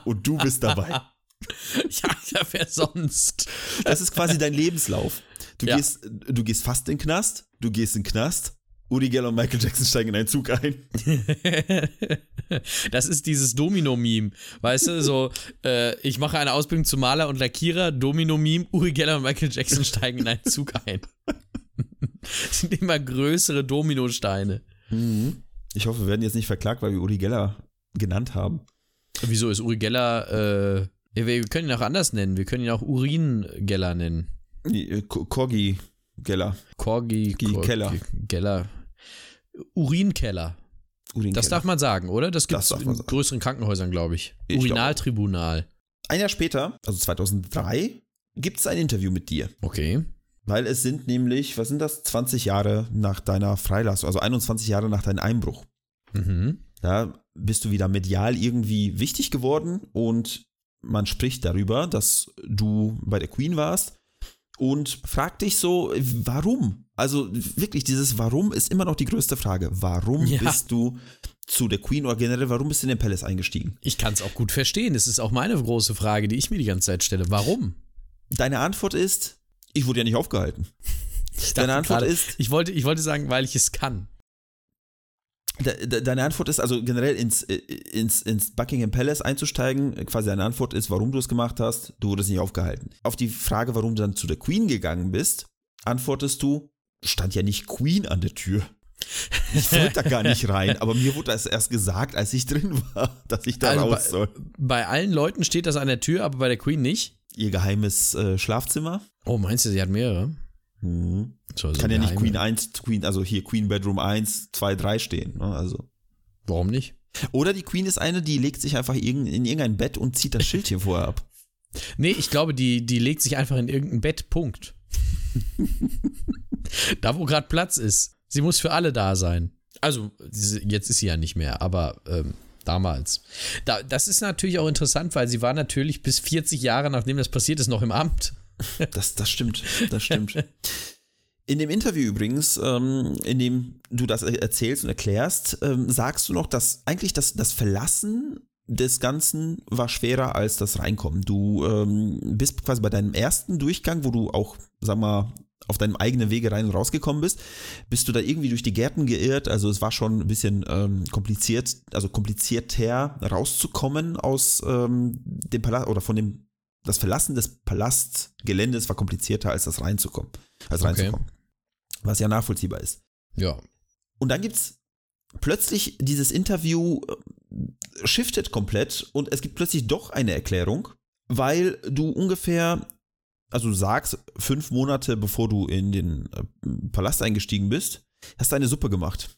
Und du bist dabei. [LAUGHS] ja, ja, wer sonst? Das ist quasi dein Lebenslauf. Du, Ja. gehst, du gehst fast in den Knast, du gehst in den Knast, Uri Geller und Michael Jackson steigen in einen Zug ein. [LAUGHS] Das ist dieses Domino-Meme. Weißt du, so, äh, ich mache eine Ausbildung zum Maler und Lackierer, Domino-Meme, Uri Geller und Michael Jackson steigen in einen Zug ein. [LAUGHS] Sind immer größere Dominosteine. Ich hoffe, wir werden jetzt nicht verklagt, weil wir Uri Geller genannt haben. Wieso ist Uri Geller, äh, wir können ihn auch anders nennen. Wir können ihn auch Urin Geller nennen. Äh, Ko- Corgi Geller. Corgi Gi- Keller. Geller. Urinkeller. Urin Das darf man sagen, oder? Das gibt es in sagen. größeren Krankenhäusern, glaube ich. Ich glaub- Urinaltribunal. Ein Jahr später, also 2003, gibt es ein Interview mit dir. Okay. Weil es sind nämlich, was sind das, 20 Jahre nach deiner Freilassung, also 21 Jahre nach deinem Einbruch. Mhm. Da bist du wieder medial irgendwie wichtig geworden und man spricht darüber, dass du bei der Queen warst und fragt dich so, warum? Also wirklich, dieses Warum ist immer noch die größte Frage. Warum Ja. bist du zu der Queen oder generell, warum bist du in den Palace eingestiegen? Ich kann es auch gut verstehen. Es ist auch meine große Frage, die ich mir die ganze Zeit stelle. Warum? Deine Antwort ist, ich wurde ja nicht aufgehalten. Deine Antwort gerade- ist, Ich wollte, ich wollte sagen, weil ich es kann. De, de, deine Antwort ist also generell ins, äh, ins, ins Buckingham Palace einzusteigen. Quasi deine Antwort ist, warum du es gemacht hast. Du wurdest nicht aufgehalten. Auf die Frage, warum du dann zu der Queen gegangen bist, antwortest du, stand ja nicht Queen an der Tür. Ich wollte da gar nicht rein, [LAUGHS] aber mir wurde das erst gesagt, als ich drin war, dass ich da Also raus bei- soll. Bei allen Leuten steht das an der Tür, aber bei der Queen nicht. Ihr geheimes äh, Schlafzimmer. Oh, meinst du, sie hat mehrere? Mhm. So, Kann ja nicht. Queen 1, Queen, also hier Queen Bedroom 1, 2, 3 stehen. Ne? Also. Warum nicht? Oder die Queen ist eine, die legt sich einfach in irgendein Bett und zieht das Schildchen vorher ab. [LAUGHS] Nee, ich glaube, die, die legt sich einfach in irgendein Bett. Punkt. [LAUGHS] da, wo gerade Platz ist. Sie muss für alle da sein. Also, jetzt ist sie ja nicht mehr, aber ähm, damals. Da, das ist natürlich auch interessant, weil sie war natürlich bis 40 Jahre, nachdem das passiert ist, noch im Amt. [LAUGHS] Das, das stimmt, das stimmt. In dem Interview übrigens, ähm, in dem du das erzählst und erklärst, ähm, sagst du noch, dass eigentlich das, das Verlassen des Ganzen war schwerer als das Reinkommen. Du ähm, bist quasi bei deinem ersten Durchgang, wo du auch, sag mal, auf deinem eigenen Wege rein und rausgekommen bist, bist du da irgendwie durch die Gärten geirrt. Also es war schon ein bisschen ähm, kompliziert, also komplizierter rauszukommen aus ähm, dem Palast oder von dem das Verlassen des Palastgeländes war komplizierter als das reinzukommen, als Okay. reinzukommen. Was ja nachvollziehbar ist. Ja. Und dann gibt's plötzlich dieses Interview äh, shiftet komplett und es gibt plötzlich doch eine Erklärung, weil du ungefähr, also du sagst, fünf Monate bevor du in den äh, Palast eingestiegen bist, hast du eine Suppe gemacht.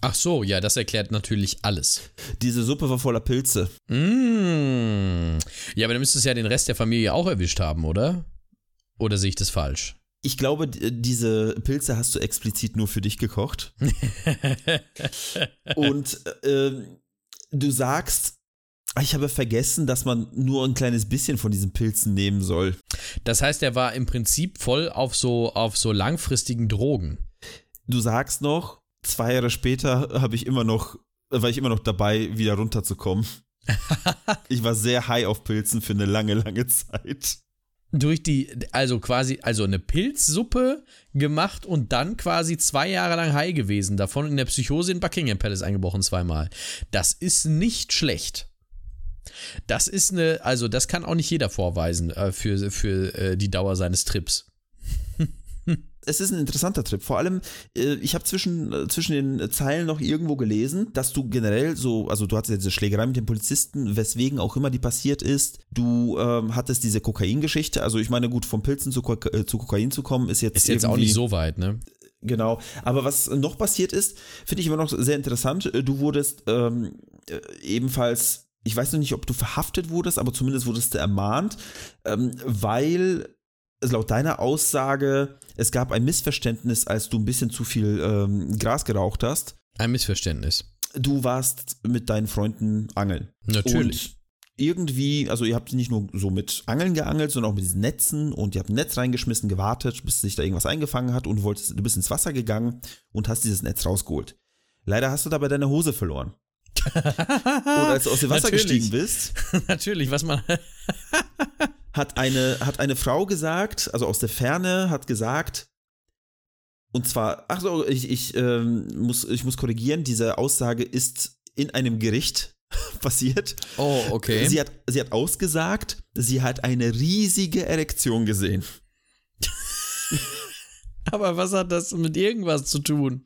Ach so, ja, das erklärt natürlich alles. Diese Suppe war voller Pilze. Mmh. Ja, aber dann müsste es ja den Rest der Familie auch erwischt haben, oder? Oder sehe ich das falsch? Ich glaube, diese Pilze hast du explizit nur für dich gekocht. [LAUGHS] Und ähm, du sagst, "Ah, ich habe vergessen, dass man nur ein kleines bisschen von diesen Pilzen nehmen soll. Das heißt, er war im Prinzip voll auf so, auf so langfristigen Drogen. Du sagst noch, zwei Jahre später habe ich immer noch, war ich immer noch dabei, wieder runterzukommen. [LAUGHS] ich war sehr high auf Pilzen für eine lange, lange Zeit. Durch die, also quasi, also eine Pilzsuppe gemacht und dann quasi zwei Jahre lang high gewesen, davon in der Psychose in Buckingham Palace eingebrochen zweimal. Das ist nicht schlecht. Das ist eine, also das kann auch nicht jeder vorweisen äh, für, für äh, die Dauer seines Trips. [LAUGHS] es ist ein interessanter Trip. Vor allem, äh, ich habe zwischen, äh, zwischen den Zeilen noch irgendwo gelesen, dass du generell so, also du hattest ja diese Schlägerei mit den Polizisten, weswegen auch immer die passiert ist. Du ähm, hattest diese Kokain-Geschichte. Also ich meine, gut, vom Pilzen zu, Koka äh, zu Kokain zu kommen, ist jetzt Ist jetzt auch nicht so weit, ne? Genau. Aber was noch passiert ist, finde ich immer noch sehr interessant. Du wurdest ähm, äh, ebenfalls, ich weiß noch nicht, ob du verhaftet wurdest, aber zumindest wurdest du ermahnt, ähm, weil es laut deiner Aussage, es gab ein Missverständnis, als du ein bisschen zu viel ähm, Gras geraucht hast. Ein Missverständnis. Du warst mit deinen Freunden angeln. Natürlich. Und irgendwie, also ihr habt nicht nur so mit Angeln geangelt, sondern auch mit diesen Netzen und ihr habt ein Netz reingeschmissen, gewartet, bis sich da irgendwas eingefangen hat und du wolltest, du bist ins Wasser gegangen und hast dieses Netz rausgeholt. Leider hast du dabei deine Hose verloren. Und als du aus dem Wasser Natürlich. gestiegen bist, [LAUGHS] Natürlich, was man. [LAUGHS] hat eine, hat eine Frau gesagt, also aus der Ferne, hat gesagt, und zwar, ach so, ich, ich, ähm, muss, ich muss korrigieren, diese Aussage ist in einem Gericht [LAUGHS] passiert. Oh, okay. Sie hat, sie hat ausgesagt, sie hat eine riesige Erektion gesehen. Aber was hat das mit irgendwas zu tun?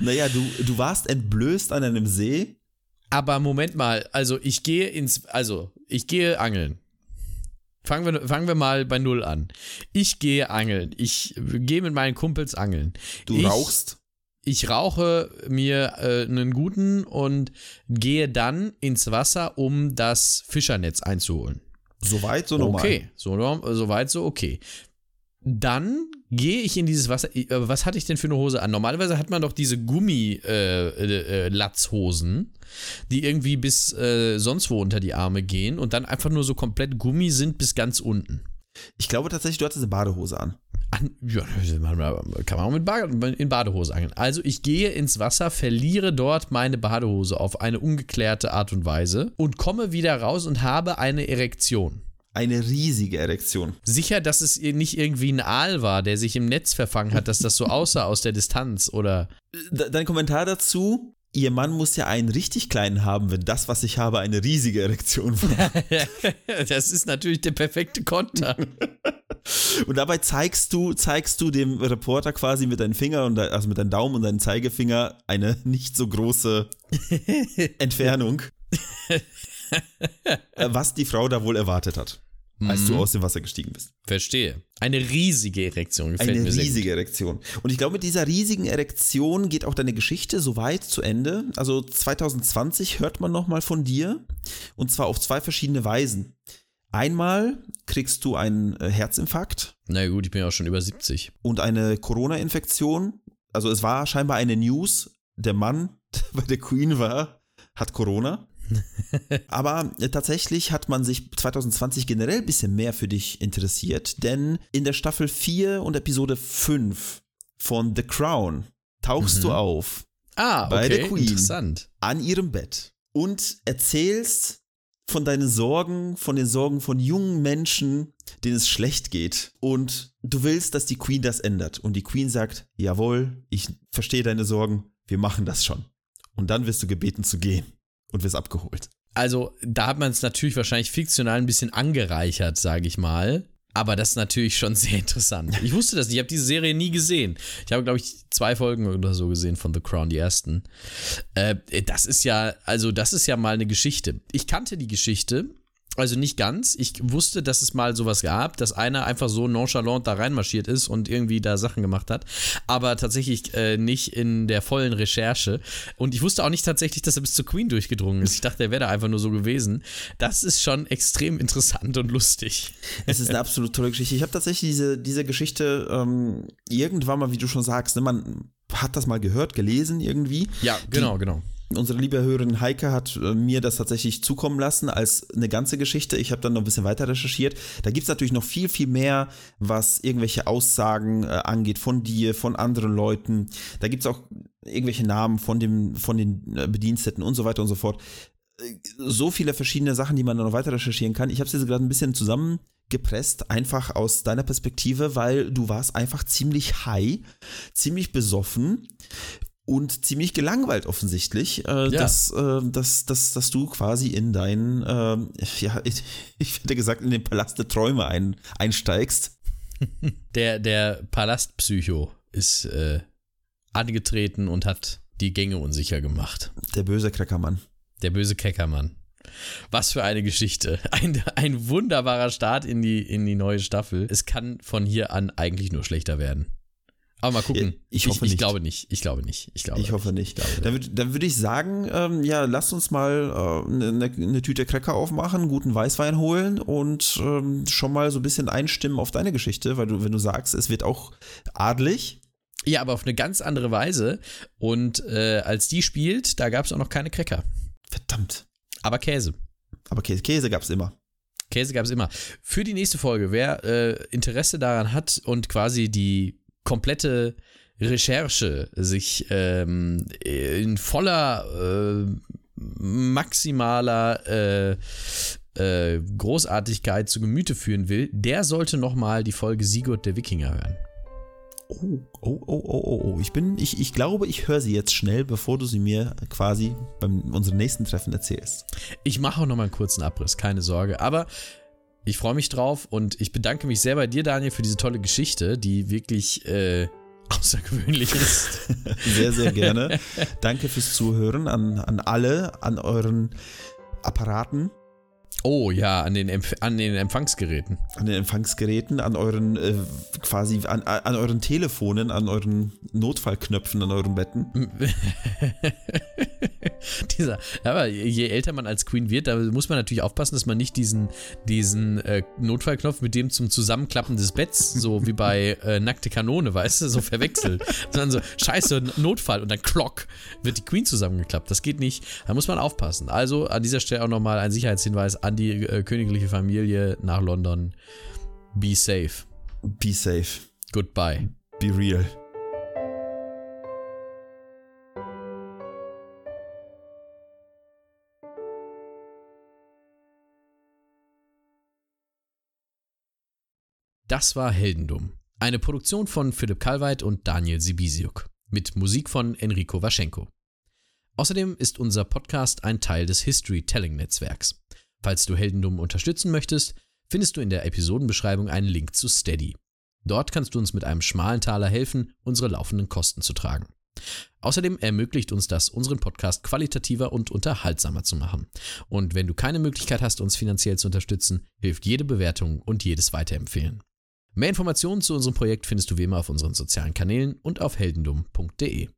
Naja, du, du warst entblößt an einem See Aber Moment mal, also ich gehe ins, also ich gehe angeln. Fangen wir, fangen wir mal bei Null an. Ich gehe angeln. Ich gehe mit meinen Kumpels angeln. Du ich, rauchst. Ich rauche mir äh, einen guten und gehe dann ins Wasser, um das Fischernetz einzuholen. Soweit, so normal. Okay, so, so weit, so okay. Dann gehe ich in dieses Wasser. Äh, Was hatte ich denn für eine Hose an? Normalerweise hat man doch diese Gummi-Latzhosen, äh, äh, die irgendwie bis äh, sonst wo unter die Arme gehen und dann einfach nur so komplett Gummi sind bis ganz unten. Ich glaube tatsächlich, du hattest eine Badehose an. An, ja, [LAUGHS] kann man auch mit Bade, in Badehose angeln. Also ich gehe ins Wasser, verliere dort meine Badehose auf eine ungeklärte Art und Weise und komme wieder raus und habe eine Erektion. Eine riesige Erektion. Sicher, dass es nicht irgendwie ein Aal war, der sich im Netz verfangen hat, dass das so aussah aus der Distanz oder. Dein Kommentar dazu? Ihr Mann muss ja einen richtig kleinen haben, wenn das, was ich habe, eine riesige Erektion war. [LAUGHS] das ist natürlich der perfekte Konter. [LAUGHS] und dabei zeigst du, zeigst du dem Reporter quasi mit deinen Finger und also mit deinem Daumen und deinem Zeigefinger eine nicht so große [LAUGHS] Entfernung. Was die Frau da wohl erwartet hat als du aus dem Wasser gestiegen bist. Verstehe. Eine riesige Erektion. Gefällt Eine mir sehr riesige Erektion. Und ich glaube, mit dieser riesigen Erektion geht auch deine Geschichte so weit zu Ende. Also 2020 hört man nochmal von dir. Und zwar auf zwei verschiedene Weisen. Einmal kriegst du einen äh, Herzinfarkt. Na gut, ich bin ja auch schon über 70. Und eine Corona-Infektion. Also es war scheinbar eine News. Der Mann, [LAUGHS] der bei der Queen war, hat Corona. [LAUGHS] Aber äh, tatsächlich hat man sich 2020 generell ein bisschen mehr für dich interessiert, denn in der Staffel 4 und Episode 5 von The Crown tauchst Mhm. du auf Ah, okay. Bei der Queen. Interessant. an ihrem Bett und erzählst von deinen Sorgen, von den Sorgen von jungen Menschen, denen es schlecht geht. Und du willst, dass die Queen das ändert. Und die Queen sagt, jawohl, ich verstehe deine Sorgen, wir machen das schon. Und dann wirst du gebeten zu gehen und wirst abgeholt. Also, da hat man es natürlich wahrscheinlich fiktional ein bisschen angereichert, sage ich mal. Aber das ist natürlich schon [LAUGHS] sehr interessant. Ich wusste das nicht. Ich habe diese Serie nie gesehen. Ich habe, glaube ich, zwei Folgen oder so gesehen von The Crown, die ersten. Äh, das ist ja, also, das ist ja mal eine Geschichte. Ich kannte die Geschichte. Also nicht ganz. Ich wusste, dass es mal sowas gab, dass einer einfach so nonchalant da reinmarschiert ist und irgendwie da Sachen gemacht hat. Aber tatsächlich äh, nicht in der vollen Recherche. Und ich wusste auch nicht tatsächlich, dass er bis zur Queen durchgedrungen ist. Ich dachte, er wäre da einfach nur so gewesen. Das ist schon extrem interessant und lustig. Es ist eine absolut tolle Geschichte. Ich habe tatsächlich diese, diese Geschichte ähm, irgendwann mal, wie du schon sagst, ne, man hat das mal gehört, gelesen irgendwie. Ja, genau, genau. Unsere liebe Hörerin Heike hat äh, mir das tatsächlich zukommen lassen als eine ganze Geschichte. Ich habe dann noch ein bisschen weiter recherchiert. Da gibt es natürlich noch viel, viel mehr, was irgendwelche Aussagen äh, angeht von dir, von anderen Leuten. Da gibt es auch irgendwelche Namen von, dem, von den äh, Bediensteten und so weiter und so fort. Äh, So viele verschiedene Sachen, die man dann noch weiter recherchieren kann. Ich habe es jetzt gerade ein bisschen zusammengepresst, einfach aus deiner Perspektive, weil du warst einfach ziemlich high, ziemlich besoffen und ziemlich gelangweilt offensichtlich, äh, Ja. dass, äh, dass, dass, dass du quasi in deinen, ähm, ja, [LAUGHS] ich, ich hätte gesagt, in den Palast der Träume ein, einsteigst. [LAUGHS] Der, der Palastpsycho ist äh, angetreten und hat die Gänge unsicher gemacht. Der böse Crackermann. Der böse Keckermann. Was für eine Geschichte. [LAUGHS] Ein, ein wunderbarer Start in die, in die neue Staffel. Es kann von hier an eigentlich nur schlechter werden. Aber mal gucken. Ich hoffe ich, ich nicht. glaube nicht. Ich glaube nicht. Ich, glaube Ich hoffe nicht. glaube Dann, dann würde ich sagen, ähm, ja, lass uns mal äh, eine, eine Tüte Cracker aufmachen, guten Weißwein holen und ähm, schon mal so ein bisschen einstimmen auf deine Geschichte, weil du, wenn du sagst, es wird auch adlig. Ja, aber auf eine ganz andere Weise. Und äh, als die spielt, da gab es auch noch keine Cracker. Verdammt. Aber Käse. Aber Käse, Käse gab es immer. Käse gab es immer. Für die nächste Folge, wer äh, Interesse daran hat und quasi die komplette Recherche sich ähm, in voller äh, maximaler äh, äh, Großartigkeit zu Gemüte führen will, der sollte nochmal die Folge Sigurd der Wikinger hören. Oh, oh, oh, oh, oh, oh. Ich bin, ich, ich glaube, ich höre sie jetzt schnell, bevor du sie mir quasi beim unserem nächsten Treffen erzählst. Ich mache auch nochmal einen kurzen Abriss, keine Sorge. Aber ich freue mich drauf und ich bedanke mich sehr bei dir, Daniel, für diese tolle Geschichte, die wirklich äh, [LAUGHS] außergewöhnlich ist. [LAUGHS] Sehr, sehr gerne. Danke fürs Zuhören an, an alle, an euren Apparaten, Oh ja, an den, Empf an den Empfangsgeräten. an den Empfangsgeräten, an euren äh, quasi an, an euren Telefonen, an euren Notfallknöpfen, an euren Betten. [LAUGHS] Dieser, aber je älter man als Queen wird, da muss man natürlich aufpassen, dass man nicht diesen, diesen äh, Notfallknopf mit dem zum Zusammenklappen des Betts, so wie bei äh, Nackte Kanone, weißt du, so verwechselt. Sondern so, scheiße, Notfall und dann klock, wird die Queen zusammengeklappt. Das geht nicht. Da muss man aufpassen. Also an dieser Stelle auch nochmal ein Sicherheitshinweis an die äh, königliche Familie nach London. Be safe. Be safe. Goodbye. Be real. Das war Heldendum. Eine Produktion von Philipp Kalweit und Daniel Sibisiuk. Mit Musik von Enrico Waschenko. Außerdem ist unser Podcast ein Teil des History Telling Netzwerks. Falls du Heldendum unterstützen möchtest, findest du in der Episodenbeschreibung einen Link zu Steady. Dort kannst du uns mit einem schmalen Taler helfen, unsere laufenden Kosten zu tragen. Außerdem ermöglicht uns das, unseren Podcast qualitativer und unterhaltsamer zu machen. Und wenn du keine Möglichkeit hast, uns finanziell zu unterstützen, hilft jede Bewertung und jedes Weiterempfehlen. Mehr Informationen zu unserem Projekt findest du wie immer auf unseren sozialen Kanälen und auf heldendum.de.